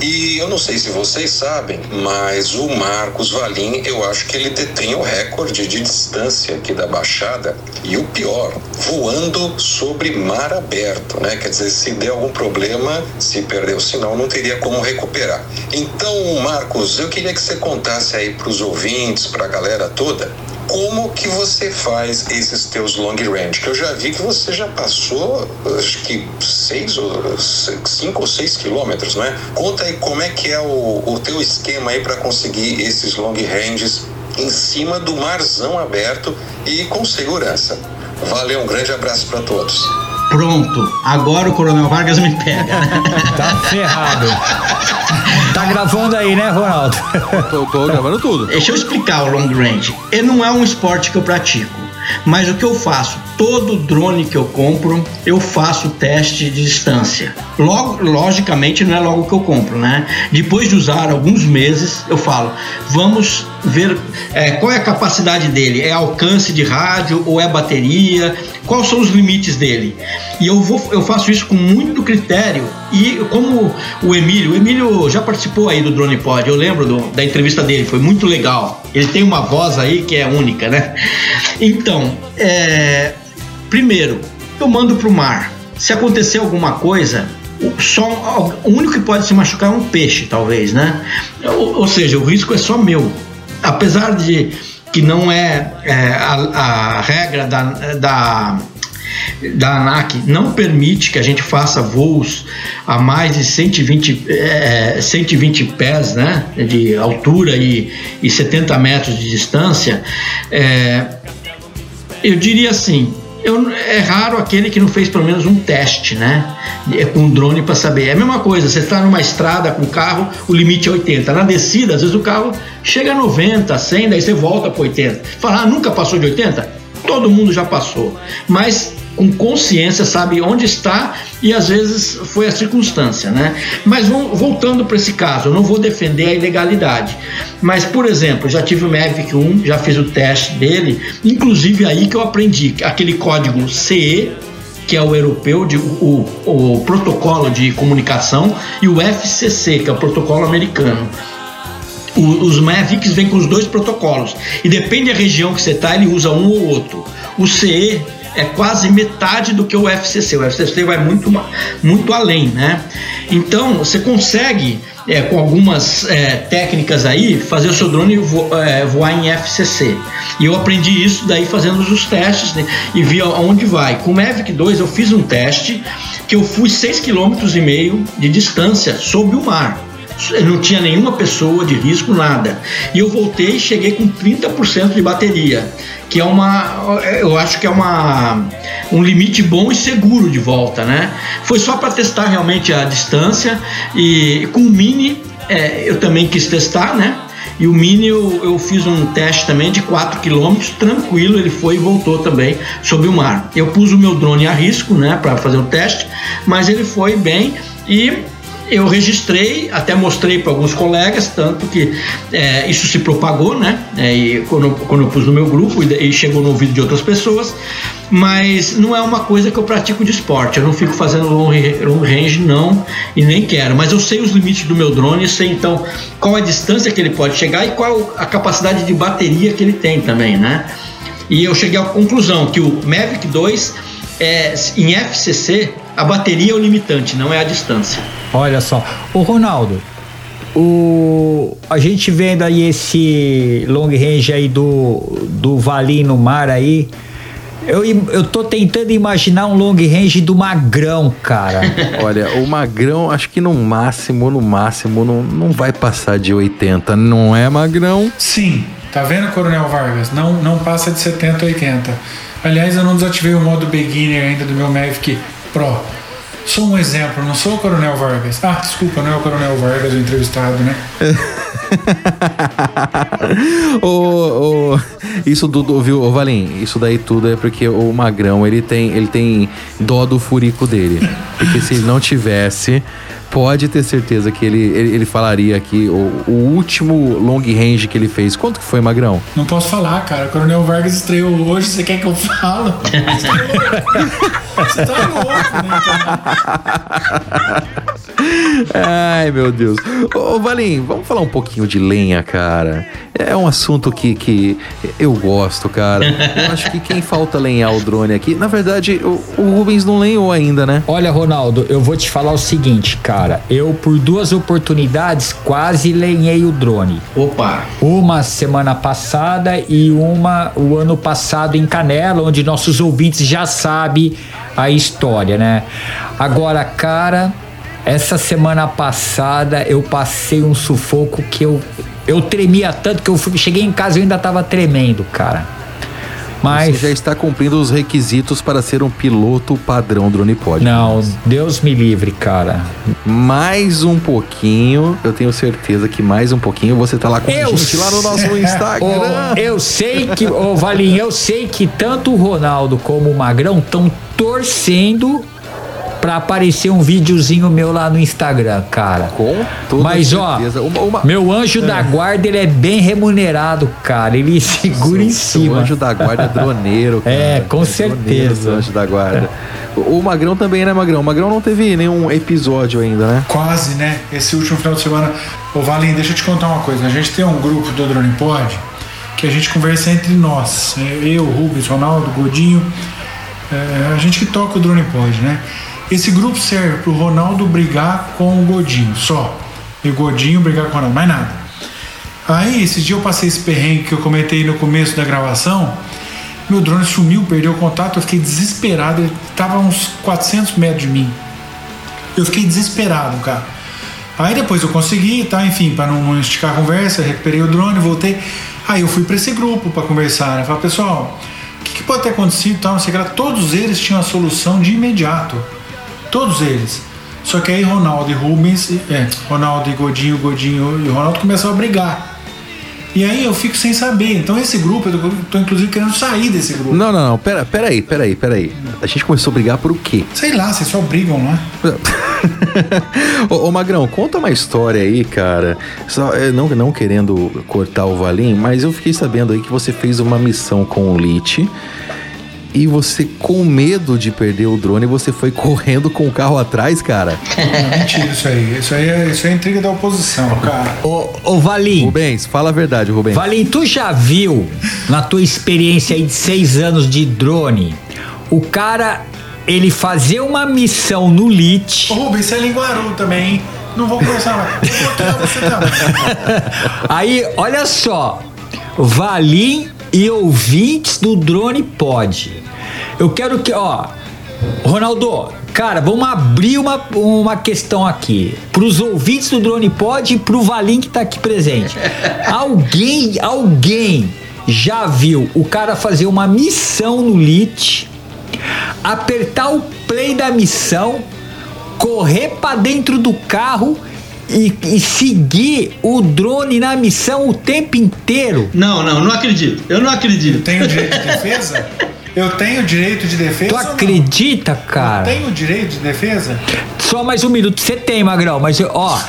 E eu não sei se vocês sabem, mas o Marcos Valim, eu acho que ele detém o recorde de distância aqui da Baixada. E o pior, voando sobre mar aberto, né? Quer dizer, se der algum problema, se perder o sinal, não teria como recuperar. Então, Marcos, eu queria que você contasse aí para os ouvintes, para a galera toda, como que você faz esses teus long range? Que eu já vi que você já passou, acho que seis ou cinco ou seis quilômetros, né? Conta aí como é que é o, o teu esquema aí para conseguir esses long ranges em cima do marzão aberto e com segurança. Valeu, um grande abraço para todos. Pronto, agora o Coronel Vargas me pega. Tá ferrado. Tá gravando aí, né, Ronaldo? tô, tô gravando tudo. Deixa eu explicar o long range. Ele não é um esporte que eu pratico, mas o que eu faço? Todo drone que eu compro, eu faço teste de distância. Logo, logicamente, não é logo que eu compro, né? Depois de usar alguns meses, eu falo, vamos ver é, qual é a capacidade dele. É alcance de rádio ou é bateria? Quais são os limites dele? E eu, vou, eu faço isso com muito critério. E como o Emílio, o Emílio já participou aí do Drone Pod, eu lembro do- da entrevista dele, foi muito legal. Ele tem uma voz aí que é única, né? Então, é, primeiro, eu mando pro mar. Se acontecer alguma coisa, o- só o único que pode se machucar é um peixe, talvez, né? Ou, ou seja, o risco é só meu. Apesar de que não é, é, a, a regra da, da da ANAC não permite que a gente faça voos a mais de 120, é, 120 pés né, de altura e, e 70 metros de distância, é, eu diria assim, eu, é raro aquele que não fez pelo menos um teste, né? É, com um drone para saber. É a mesma coisa, você está numa estrada com o carro, o limite é 80. Na descida, às vezes o carro chega a 90, 100, daí você volta para 80. Fala, ah, nunca passou de 80? todo mundo já passou, mas com consciência, sabe onde está e às vezes foi a circunstância, né? Mas voltando para esse caso, eu não vou defender a ilegalidade, mas por exemplo, já tive o Mavic 1, já fiz o teste dele, inclusive aí que eu aprendi aquele código CE que é o europeu, de, o, o protocolo de comunicação, e o FCC, que é o protocolo americano. Os Mavics vêm com os dois protocolos e depende da região que você está, ele usa um ou outro. O CE é quase metade do que o FCC. O FCC vai muito, muito além, né? Então você consegue é, com algumas é, técnicas aí fazer o seu drone vo, é, voar em FCC. E eu aprendi isso daí fazendo os testes né, e vi aonde vai. Com o Mavic 2 eu fiz um teste que eu fui 6,5 km de distância sob o mar não tinha nenhuma pessoa de risco, nada. E eu voltei e cheguei com 30% de bateria, que é uma, eu acho que é uma, um limite bom e seguro de volta, né? Foi só para testar realmente a distância e com o Mini é, eu também quis testar, né? E o Mini eu, eu, fiz um teste também de 4 km, tranquilo, ele foi e voltou também sobre o mar. Eu pus o meu drone a risco, né, para fazer o teste, mas ele foi bem e eu registrei, até mostrei para alguns colegas, tanto que é, isso se propagou, né? É, e quando, quando eu pus no meu grupo e, e, chegou no ouvido de outras pessoas, mas não é uma coisa que eu pratico de esporte. Eu não fico fazendo long, long range, não, e nem quero. Mas eu sei os limites do meu drone, sei então qual a distância que ele pode chegar e qual a capacidade de bateria que ele tem também, né? E eu cheguei à conclusão que o Mavic 2 é, em FCC a bateria é o limitante, não é a distância. Olha só, o Ronaldo, o a gente vendo aí esse long range aí do do Valim no mar aí, eu, eu tô tentando imaginar um long range do Magrão, cara. (laughs) Olha, o Magrão, acho que no máximo, no máximo, não, não vai passar de 80, não é, Magrão? Sim, tá vendo, Coronel Vargas? Não, não passa de 70, 80. Aliás, eu não desativei o modo beginner ainda do meu Mavic Pro. Sou um exemplo, não sou o Coronel Vargas. Ah, desculpa, não é o Coronel Vargas o entrevistado, né? (laughs) o, o, isso tudo, viu, Valim? Isso daí tudo é porque o Magrão ele tem, ele tem dó do furico dele. Porque se ele não tivesse, pode ter certeza que ele, ele, ele falaria aqui o, o, último long range que ele fez. Quanto que foi, Magrão? Não posso falar, cara. O Coronel Vargas estreou hoje, você quer que eu fale? (laughs) você tá louco, né, cara? Ai, meu Deus. Ô, Valim, vamos falar um pouquinho de lenha, cara. É um assunto que, que eu gosto, cara. Eu acho que quem falta lenhar o drone aqui, na verdade, o, o Rubens não lenhou ainda, né? Olha, Ronaldo, eu vou te falar o seguinte, cara. Eu, por duas oportunidades, quase lenhei o drone. Opa! Uma semana passada e uma o ano passado em Canela, onde nossos ouvintes já sabem a história, né? Agora, cara essa semana passada eu passei um sufoco que eu eu tremia tanto que eu cheguei em casa e ainda tava tremendo, cara. Mas você já está cumprindo os requisitos para ser um piloto padrão drone pod. Não, Deus me livre, cara. Mais um pouquinho, eu tenho certeza que mais um pouquinho você tá lá com eu a gente lá no nosso Instagram. (laughs) Oh, eu sei que, ô oh, Valinho, eu sei que tanto o Ronaldo como o Magrão estão torcendo pra aparecer um videozinho meu lá no Instagram, cara. Com toda Mas, certeza. ó, uma, uma... meu anjo é. da guarda, ele é bem remunerado, cara. Ele segura em cima. O anjo da guarda é droneiro, (laughs) cara. É, com é certeza. O anjo da guarda. O Magrão também, né, Magrão? O Magrão não teve nenhum episódio ainda, né? Quase, né? Esse último final de semana. Ô, Valim, deixa eu te contar uma coisa. A gente tem um grupo do Drone Pod que a gente conversa entre nós. Eu, Rubens, Ronaldo, Godinho. É, a gente que toca o Drone Pod, né? Esse grupo serve pro Ronaldo brigar com o Godinho, só. E o Godinho brigar com o Ronaldo, mais nada. Aí, esse dia eu passei esse perrengue que eu comentei no começo da gravação. Meu drone sumiu, perdeu o contato, eu fiquei desesperado. Ele tava a uns 400 metros de mim. Eu fiquei desesperado, cara. Aí depois eu consegui, tá? Enfim, para não esticar a conversa, recuperei o drone, voltei. Aí eu fui para esse grupo para conversar, né? Falei, pessoal, o que, que, pode ter acontecido? Tal, não sei o que. Todos eles tinham a solução de imediato. Todos eles. Só que aí Ronaldo e Rubens, é, Ronaldo e Godinho, Godinho e Ronaldo começaram a brigar. E aí eu fico sem saber. Então esse grupo, eu tô, inclusive querendo sair desse grupo. Não, não, não. Pera, pera aí, pera aí, pera aí. A gente começou a brigar por o quê? Sei lá, vocês só brigam, é? (laughs) ô, ô, Magrão, conta uma história aí, cara. Só, é, não, não querendo cortar o Valim, mas eu fiquei sabendo aí que você fez uma missão com o Lit. E você, com medo de perder o drone, você foi correndo com o carro atrás, cara. Não, mentira isso aí. Isso aí é, isso é intriga da oposição, cara. Ô, ô Valim. Rubens, fala a verdade, Rubens. Valim, tu já viu, na tua experiência aí de seis anos de drone, o cara, ele fazer uma missão no LIT. Ô, Rubens, você é linguaru também, hein? Não vou conversar mais. Vou você também. (laughs) Aí, olha só, Valim e ouvintes do Drone Pod. Eu quero que, ó, Ronaldo, cara, vamos abrir uma, uma questão aqui pros ouvintes do Drone Pod e pro Valim que tá aqui presente. (laughs) Alguém, alguém já viu o cara fazer uma missão no LIT, apertar o play da missão, correr pra dentro do carro e, e seguir o drone na missão o tempo inteiro? Não, não, não acredito. Eu não acredito. Tenho direito de defesa? Eu tenho direito de defesa? Tu ou não? acredita, cara? Tenho direito de defesa? Só mais um minuto. Você tem, Magrão, mas ó,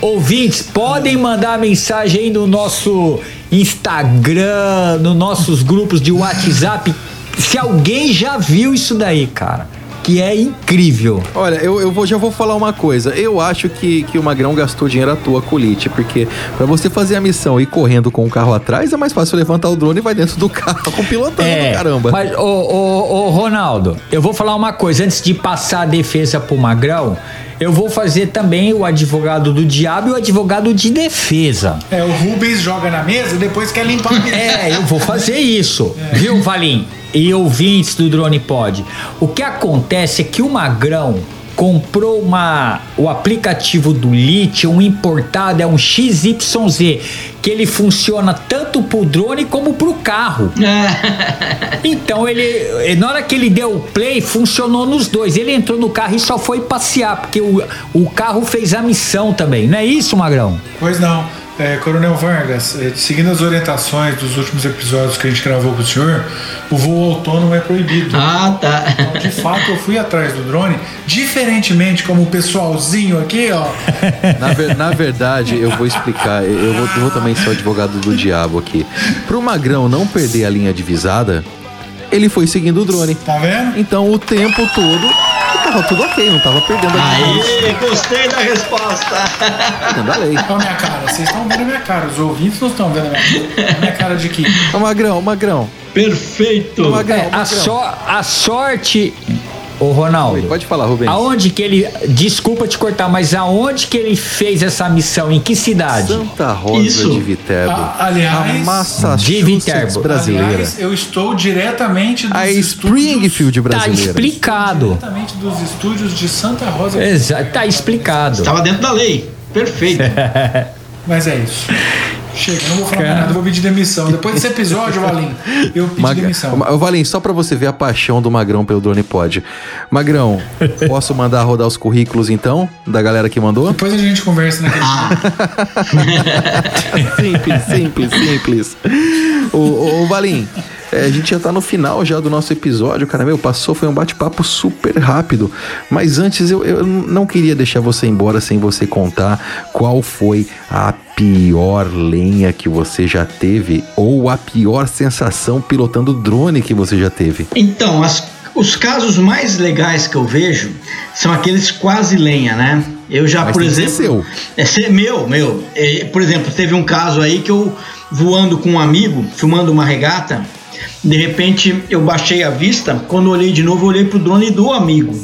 ouvintes, podem mandar mensagem aí no nosso Instagram, nos nossos grupos de WhatsApp, se alguém já viu isso daí, cara. Que é incrível. Olha, eu, eu vou, já vou falar uma coisa. Eu acho que, que o Magrão gastou dinheiro à toa com o Lit, porque pra você fazer a missão e ir correndo com o carro atrás, é mais fácil levantar o drone e vai dentro do carro (laughs) pilotando, caramba. É, Mas, ô, ô, ô, Ronaldo, eu vou falar uma coisa. Antes de passar a defesa pro Magrão, eu vou fazer também o advogado do diabo e o advogado de defesa. É, o Rubens joga na mesa e depois quer limpar a mesa. (laughs) É, eu vou fazer isso. Viu, Valim? E ouvintes do Drone Pod. O que acontece é que o Magrão comprou uma, o aplicativo do Lit, um importado, é um XYZ, que ele funciona tanto pro drone como pro carro. (laughs) Então ele, na hora que ele deu o play, funcionou nos dois. Ele entrou no carro e só foi passear, porque o, o carro fez a missão também. Não é isso, Magrão? Pois não. É, Coronel Vargas, é, seguindo as orientações dos últimos episódios que a gente gravou com o senhor, o voo autônomo é proibido. Ah, tá. Então, de fato, eu fui atrás do drone, diferentemente como o pessoalzinho aqui, ó. Na, ver- na verdade, eu vou explicar. Eu vou, eu vou também ser o advogado do diabo aqui. Pro Magrão não perder a linha divisada, ele foi seguindo o drone. Tá vendo? Então o tempo todo tava tudo ok, não tava perdendo a. Aí, gostei da resposta. Dentro da lei. Olha a minha cara, vocês estão vendo a minha cara, os ouvintes não estão vendo a minha, a minha cara de que. Ô, Magrão, Magrão. Perfeito. Magrão, É, a, Magrão. só, a sorte. Ô, Ronaldo. Pode falar, Rubens. Aonde que ele. Desculpa te cortar, mas aonde que ele fez essa missão? Em que cidade? Santa Rosa Isso. de Viterbo. A- aliás- a Massachusetts De Viterbo. brasileira. Aliás, eu estou diretamente dos a estúdios. Springfield Tá brasileira. explicado. Diretamente dos estúdios de Santa Rosa. Exato, tá explicado. Estava dentro da lei. Perfeito. Mas é isso. (laughs) Chega, não vou falar mais nada, eu vou pedir demissão. Depois desse episódio, (laughs) Valim, eu pedi Maga- demissão. Valim, só pra você ver a paixão do Magrão pelo Drone Pod. Magrão, (laughs) posso mandar rodar os currículos então? Da galera que mandou? Depois a gente conversa naquele (laughs) simples, simples, simples. Ô, ô, ô, Valim, é, a gente já tá no final já do nosso episódio, cara. Meu, passou, foi um bate-papo super rápido. Mas antes eu, eu não queria deixar você embora sem você contar qual foi a pior lenha que você já teve ou a pior sensação pilotando drone que você já teve. Então, as- os casos mais legais que eu vejo são aqueles quase lenha, né? Eu já, Mas por exemplo. É ser meu, meu. É, por exemplo, teve um caso aí que eu voando com um amigo, filmando uma regata, de repente eu baixei a vista, quando olhei de novo, olhei pro drone do amigo.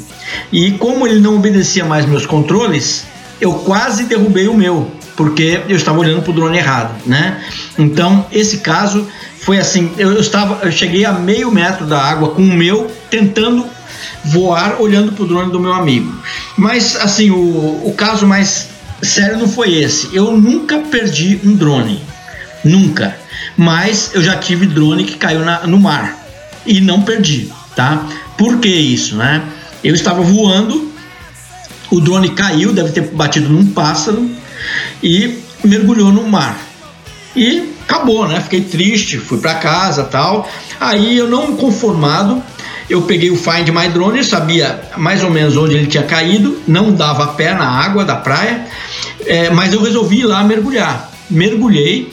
E como ele não obedecia mais meus controles, eu quase derrubei o meu, porque eu estava olhando pro drone errado, né? Então, esse caso foi assim, eu, eu estava, eu cheguei a meio metro da água com o meu, tentando voar olhando pro drone do meu amigo. Mas assim, o, o caso mais sério não foi esse. Eu nunca perdi um drone. Nunca. Mas eu já tive drone que caiu na- no mar. E não perdi, tá? Por que isso, né? Eu estava voando, o drone caiu, deve ter batido num pássaro e mergulhou no mar. E acabou, né? Fiquei triste, fui para casa tal. Aí eu não conformado, eu peguei o Find My Drone, sabia mais ou menos onde ele tinha caído, não dava pé na água da praia, é, mas eu resolvi ir lá mergulhar. Mergulhei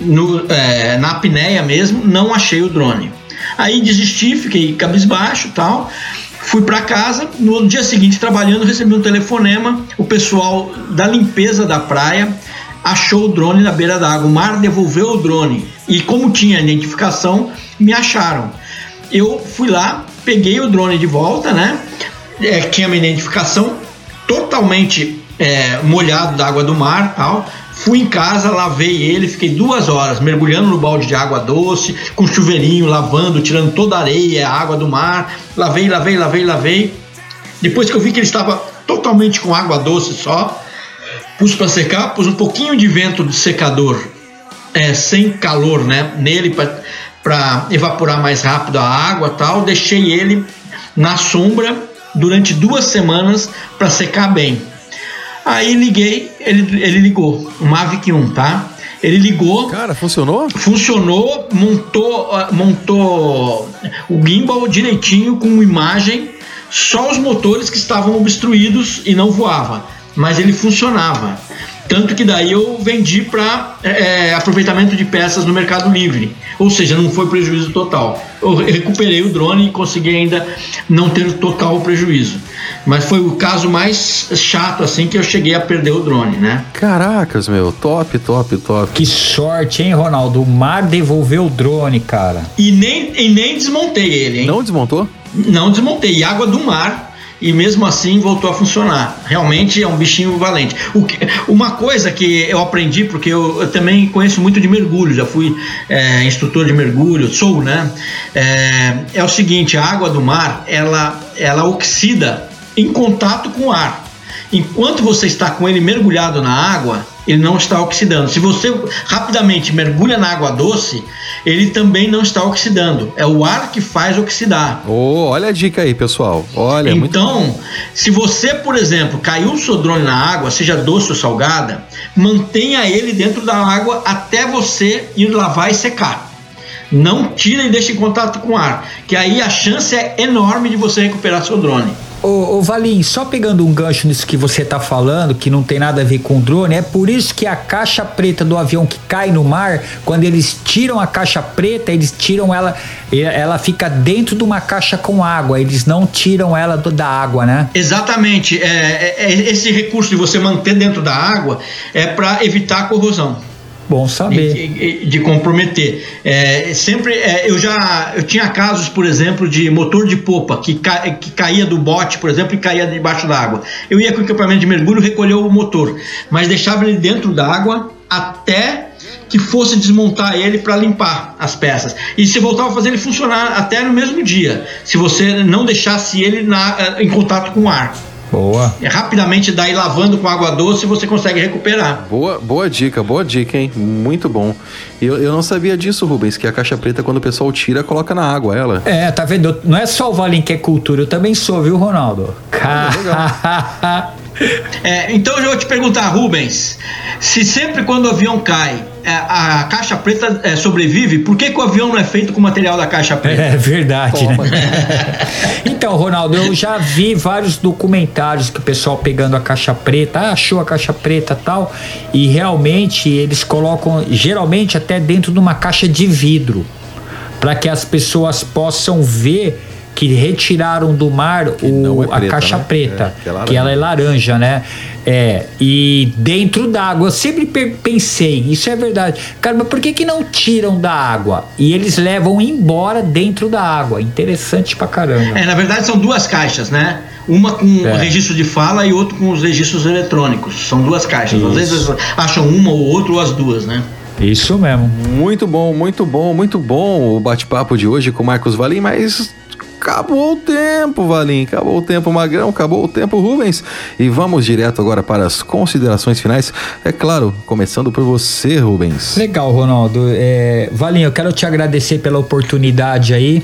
no, é, na apneia mesmo, não achei o drone. Aí desisti, fiquei cabisbaixo tal. Fui para casa, no dia seguinte trabalhando, recebi um telefonema, o pessoal da limpeza da praia achou o drone na beira da água. O mar devolveu o drone e como tinha identificação, me acharam. Eu fui lá, peguei o drone de volta, né? É, tinha minha identificação totalmente é, molhado da água do mar, tal. Fui em casa, lavei ele, fiquei duas horas mergulhando no balde de água doce, com chuveirinho, lavando, tirando toda a areia, a água do mar. Lavei, lavei, lavei, lavei. Depois que eu vi que ele estava totalmente com água doce só, pus para secar, pus um pouquinho de vento de secador, é, sem calor, né, nele para evaporar mais rápido a água, tal. Deixei ele na sombra durante duas semanas para secar bem. Aí liguei, ele, ele ligou, o Mavic 1, tá? Ele ligou. Cara, funcionou? Funcionou, montou, ah, montou o gimbal direitinho com imagem, só os motores que estavam obstruídos e não voava, mas ele funcionava. Tanto que daí eu vendi para é, aproveitamento de peças no Mercado Livre. Ou seja, não foi prejuízo total. Eu recuperei o drone e consegui ainda não ter total prejuízo. Mas foi o caso mais chato assim que eu cheguei a perder o drone, né? Caracas, meu, top, top, top. Que sorte, hein, Ronaldo? O mar devolveu o drone, cara. E nem, e nem desmontei ele, hein? Não desmontou? Não desmontei. E água do mar e mesmo assim voltou a funcionar. Realmente é um bichinho valente. Que, uma coisa que eu aprendi, porque eu, eu, também conheço muito de mergulho, já fui é, instrutor de mergulho, sou, né? É, é o seguinte: a água do mar ela, ela oxida em contato com o ar. Enquanto você está com ele mergulhado na água, ele não está oxidando. Se você rapidamente mergulha na água doce, ele também não está oxidando. É o ar que faz oxidar. Oh, olha a dica aí, pessoal. Olha, então, muito... se você, por exemplo, caiu o seu drone na água, seja doce ou salgada, mantenha ele dentro da água até você ir lavar e secar. Não tira e deixe em contato com o ar, que aí a chance é enorme de você recuperar seu drone. Ô, ô Valim, só pegando um gancho nisso que você tá falando, que não tem nada a ver com drone, é por isso que a caixa preta do avião que cai no mar, quando eles tiram a caixa preta, eles tiram ela, ela fica dentro de uma caixa com água, eles não tiram ela do, da água, né? Exatamente. É, é, é esse recurso de você manter dentro da água é para evitar a corrosão. Bom saber. De, de comprometer. É, sempre é, eu já eu tinha casos, por exemplo, de motor de popa que, ca, que caía do bote, por exemplo, e caía debaixo d'água. Eu ia com o equipamento de mergulho, recolher o motor, mas deixava ele dentro d'água até que fosse desmontar ele para limpar as peças. E se voltava a fazer ele funcionar até no mesmo dia, se você não deixasse ele na, em contato com o ar. Boa. É, rapidamente daí lavando com água doce você consegue recuperar. Boa, boa dica, boa dica, hein? Muito bom. Eu, eu não sabia disso, Rubens, que a caixa preta, quando o pessoal tira, coloca na água ela. É, tá vendo? Não é só o Valim que é cultura, eu também sou, viu, Ronaldo? Ah, é, (laughs) então eu vou te perguntar, Rubens, se sempre quando o avião cai, é, a caixa preta é, sobrevive, por que, que, o avião não é feito com material da caixa preta? É verdade, né? (laughs) então, Ronaldo, eu já vi vários documentários que o pessoal pegando a caixa preta, ah, achou a caixa preta tal, e realmente eles colocam, geralmente até dentro de uma caixa de vidro, para que as pessoas possam ver que retiraram do mar o, é preta, a caixa né? preta, é, que, é que, ela é laranja, né? É, e dentro d'água, eu sempre pensei, isso é verdade. Cara, mas por que que não tiram da água? E eles levam embora dentro da água. Interessante pra caramba. É, na verdade são duas caixas, né? Uma com é. registro de fala e outra com os registros eletrônicos. São duas caixas. Isso. Às vezes acham uma ou outra ou as duas, né? Isso mesmo. Muito bom, muito bom, muito bom o bate-papo de hoje com o Marcos Valim, mas Acabou o tempo, Valim. Acabou o tempo, Magrão. Acabou o tempo, Rubens. E vamos direto agora para as considerações finais. É claro, começando por você, Rubens. Legal, Ronaldo. É, Valim, eu quero te agradecer pela oportunidade aí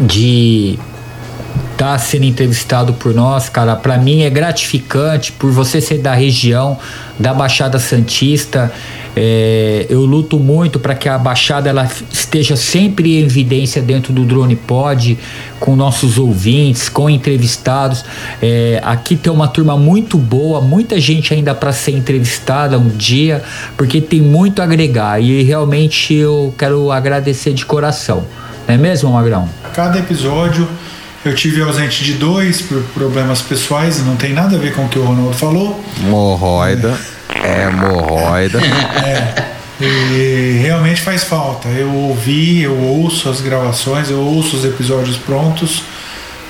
de tá sendo entrevistado por nós, cara. Para mim é gratificante por você ser da região da Baixada Santista. É, eu luto muito para que a Baixada ela esteja sempre em evidência dentro do Drone Pod, com nossos ouvintes, com entrevistados. É, aqui tem uma turma muito boa, muita gente ainda para ser entrevistada um dia, porque tem muito a agregar e realmente eu quero agradecer de coração. Não é mesmo, Magrão? Cada episódio eu tive ausente de dois por problemas pessoais, não tem nada a ver com o que o Ronaldo falou. Hemorroida. É, hemorroida. (laughs) É. E realmente faz falta. Eu ouvi, eu ouço as gravações, eu ouço os episódios prontos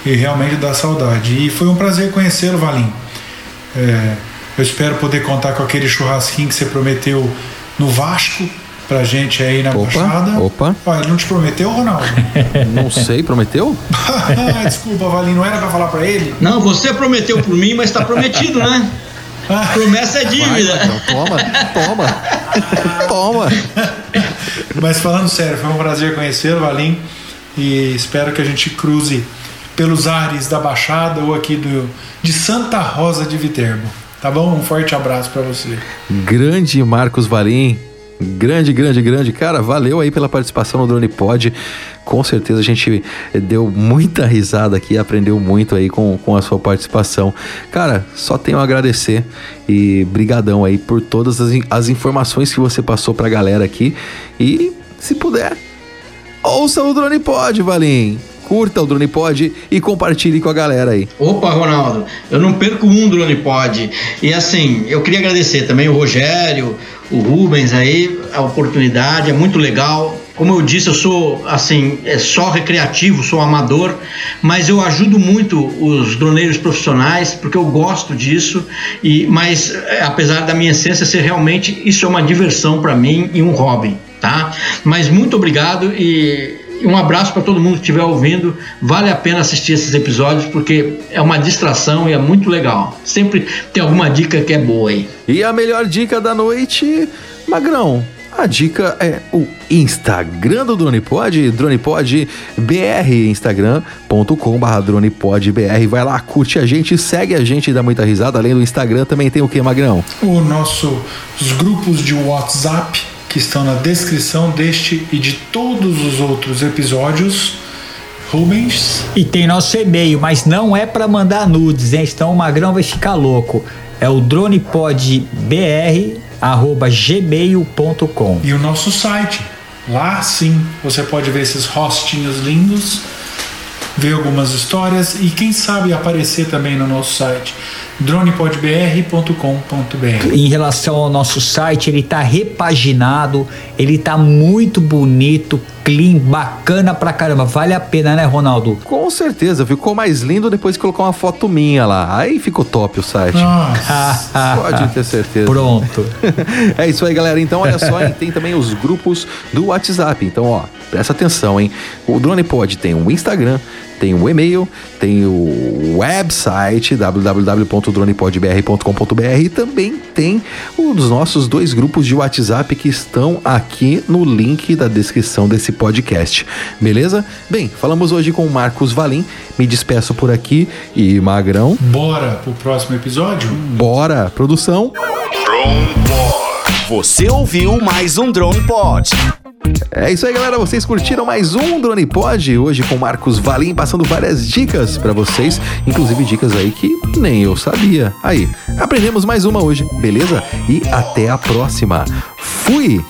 e realmente dá saudade. E foi um prazer conhecê-lo, Valim. É, eu espero poder contar com aquele churrasquinho que você prometeu no Vasco pra gente aí na Opa, Baixada. opa. Não te prometeu, Ronaldo? (laughs) Não sei, prometeu? (laughs) Desculpa, Valim, não era pra falar pra ele? Não, você prometeu por mim, mas tá prometido, né? (laughs) Promessa é dívida. Vai, toma, toma. toma. Mas falando sério, foi um prazer conhecê-lo, Valim. E espero que a gente cruze pelos ares da Baixada ou aqui do, de Santa Rosa de Viterbo. Tá bom? Um forte abraço pra você. Grande Marcos Valim. Grande, grande, grande. Cara, valeu aí pela participação no Drone Pod. Com certeza a gente deu muita risada aqui, aprendeu muito aí com, com a sua participação. Cara, só tenho a agradecer e brigadão aí por todas as, as informações que você passou pra galera aqui. E, se puder, ouça o Drone Pod, Valim. Curta o Drone Pod e compartilhe com a galera aí. Opa, Ronaldo, eu não perco um drone pod. E assim, eu queria agradecer também o Rogério, o Rubens aí, a oportunidade, é muito legal. Como eu disse, eu sou assim, é só recreativo, sou amador, mas eu ajudo muito os droneiros profissionais porque eu gosto disso. E mas é, apesar da minha essência ser realmente isso é uma diversão para mim e um hobby, tá? Mas muito obrigado e e um abraço para todo mundo que estiver ouvindo. Vale a pena assistir esses episódios porque é uma distração e é muito legal. Sempre tem alguma dica que é boa aí. E a melhor dica da noite, Magrão. A dica é o Instagram do DronePod, DronePodBR. Vai lá, curte a gente, segue a gente e dá muita risada. Além do Instagram, também tem o que, Magrão? O nosso, os grupos de WhatsApp que estão na descrição deste e de todos os outros episódios. Rubens. E tem nosso e-mail, mas não é pra mandar nudes, hein? Então o Magrão vai ficar louco. É o dronepodbr@gmail.com. E o nosso site. Lá sim você pode ver esses rostinhos lindos, ver algumas histórias e quem sabe aparecer também no nosso site dronepodbr.com.br. Em relação ao nosso site, ele tá repaginado, ele tá muito bonito, clean, bacana pra caramba. Vale a pena, né, Ronaldo? Com certeza, ficou mais lindo depois que colocou uma foto minha lá. Aí ficou top o site. (laughs) Pode ter certeza. Pronto. (laughs) é isso aí, galera. Então, olha só, hein? tem também os grupos do WhatsApp. Então, ó, presta atenção, hein? O Drone Pod tem um Instagram, tem um e-mail, tem o website www.dronepodbr.com.br e também tem os nossos dois grupos de WhatsApp que estão aqui no link da descrição desse podcast. Beleza? Bem, falamos hoje com o Marcos Valim. Me despeço por aqui e Magrão. Bora pro próximo episódio? Bora, produção. Drone Pod. Você ouviu mais um Drone Pod. É isso aí, galera. Vocês curtiram mais um Drone Pod hoje com Marcos Valim passando várias dicas pra vocês, inclusive dicas aí que nem eu sabia. Aí, aprendemos mais uma hoje, beleza? E até a próxima. Fui!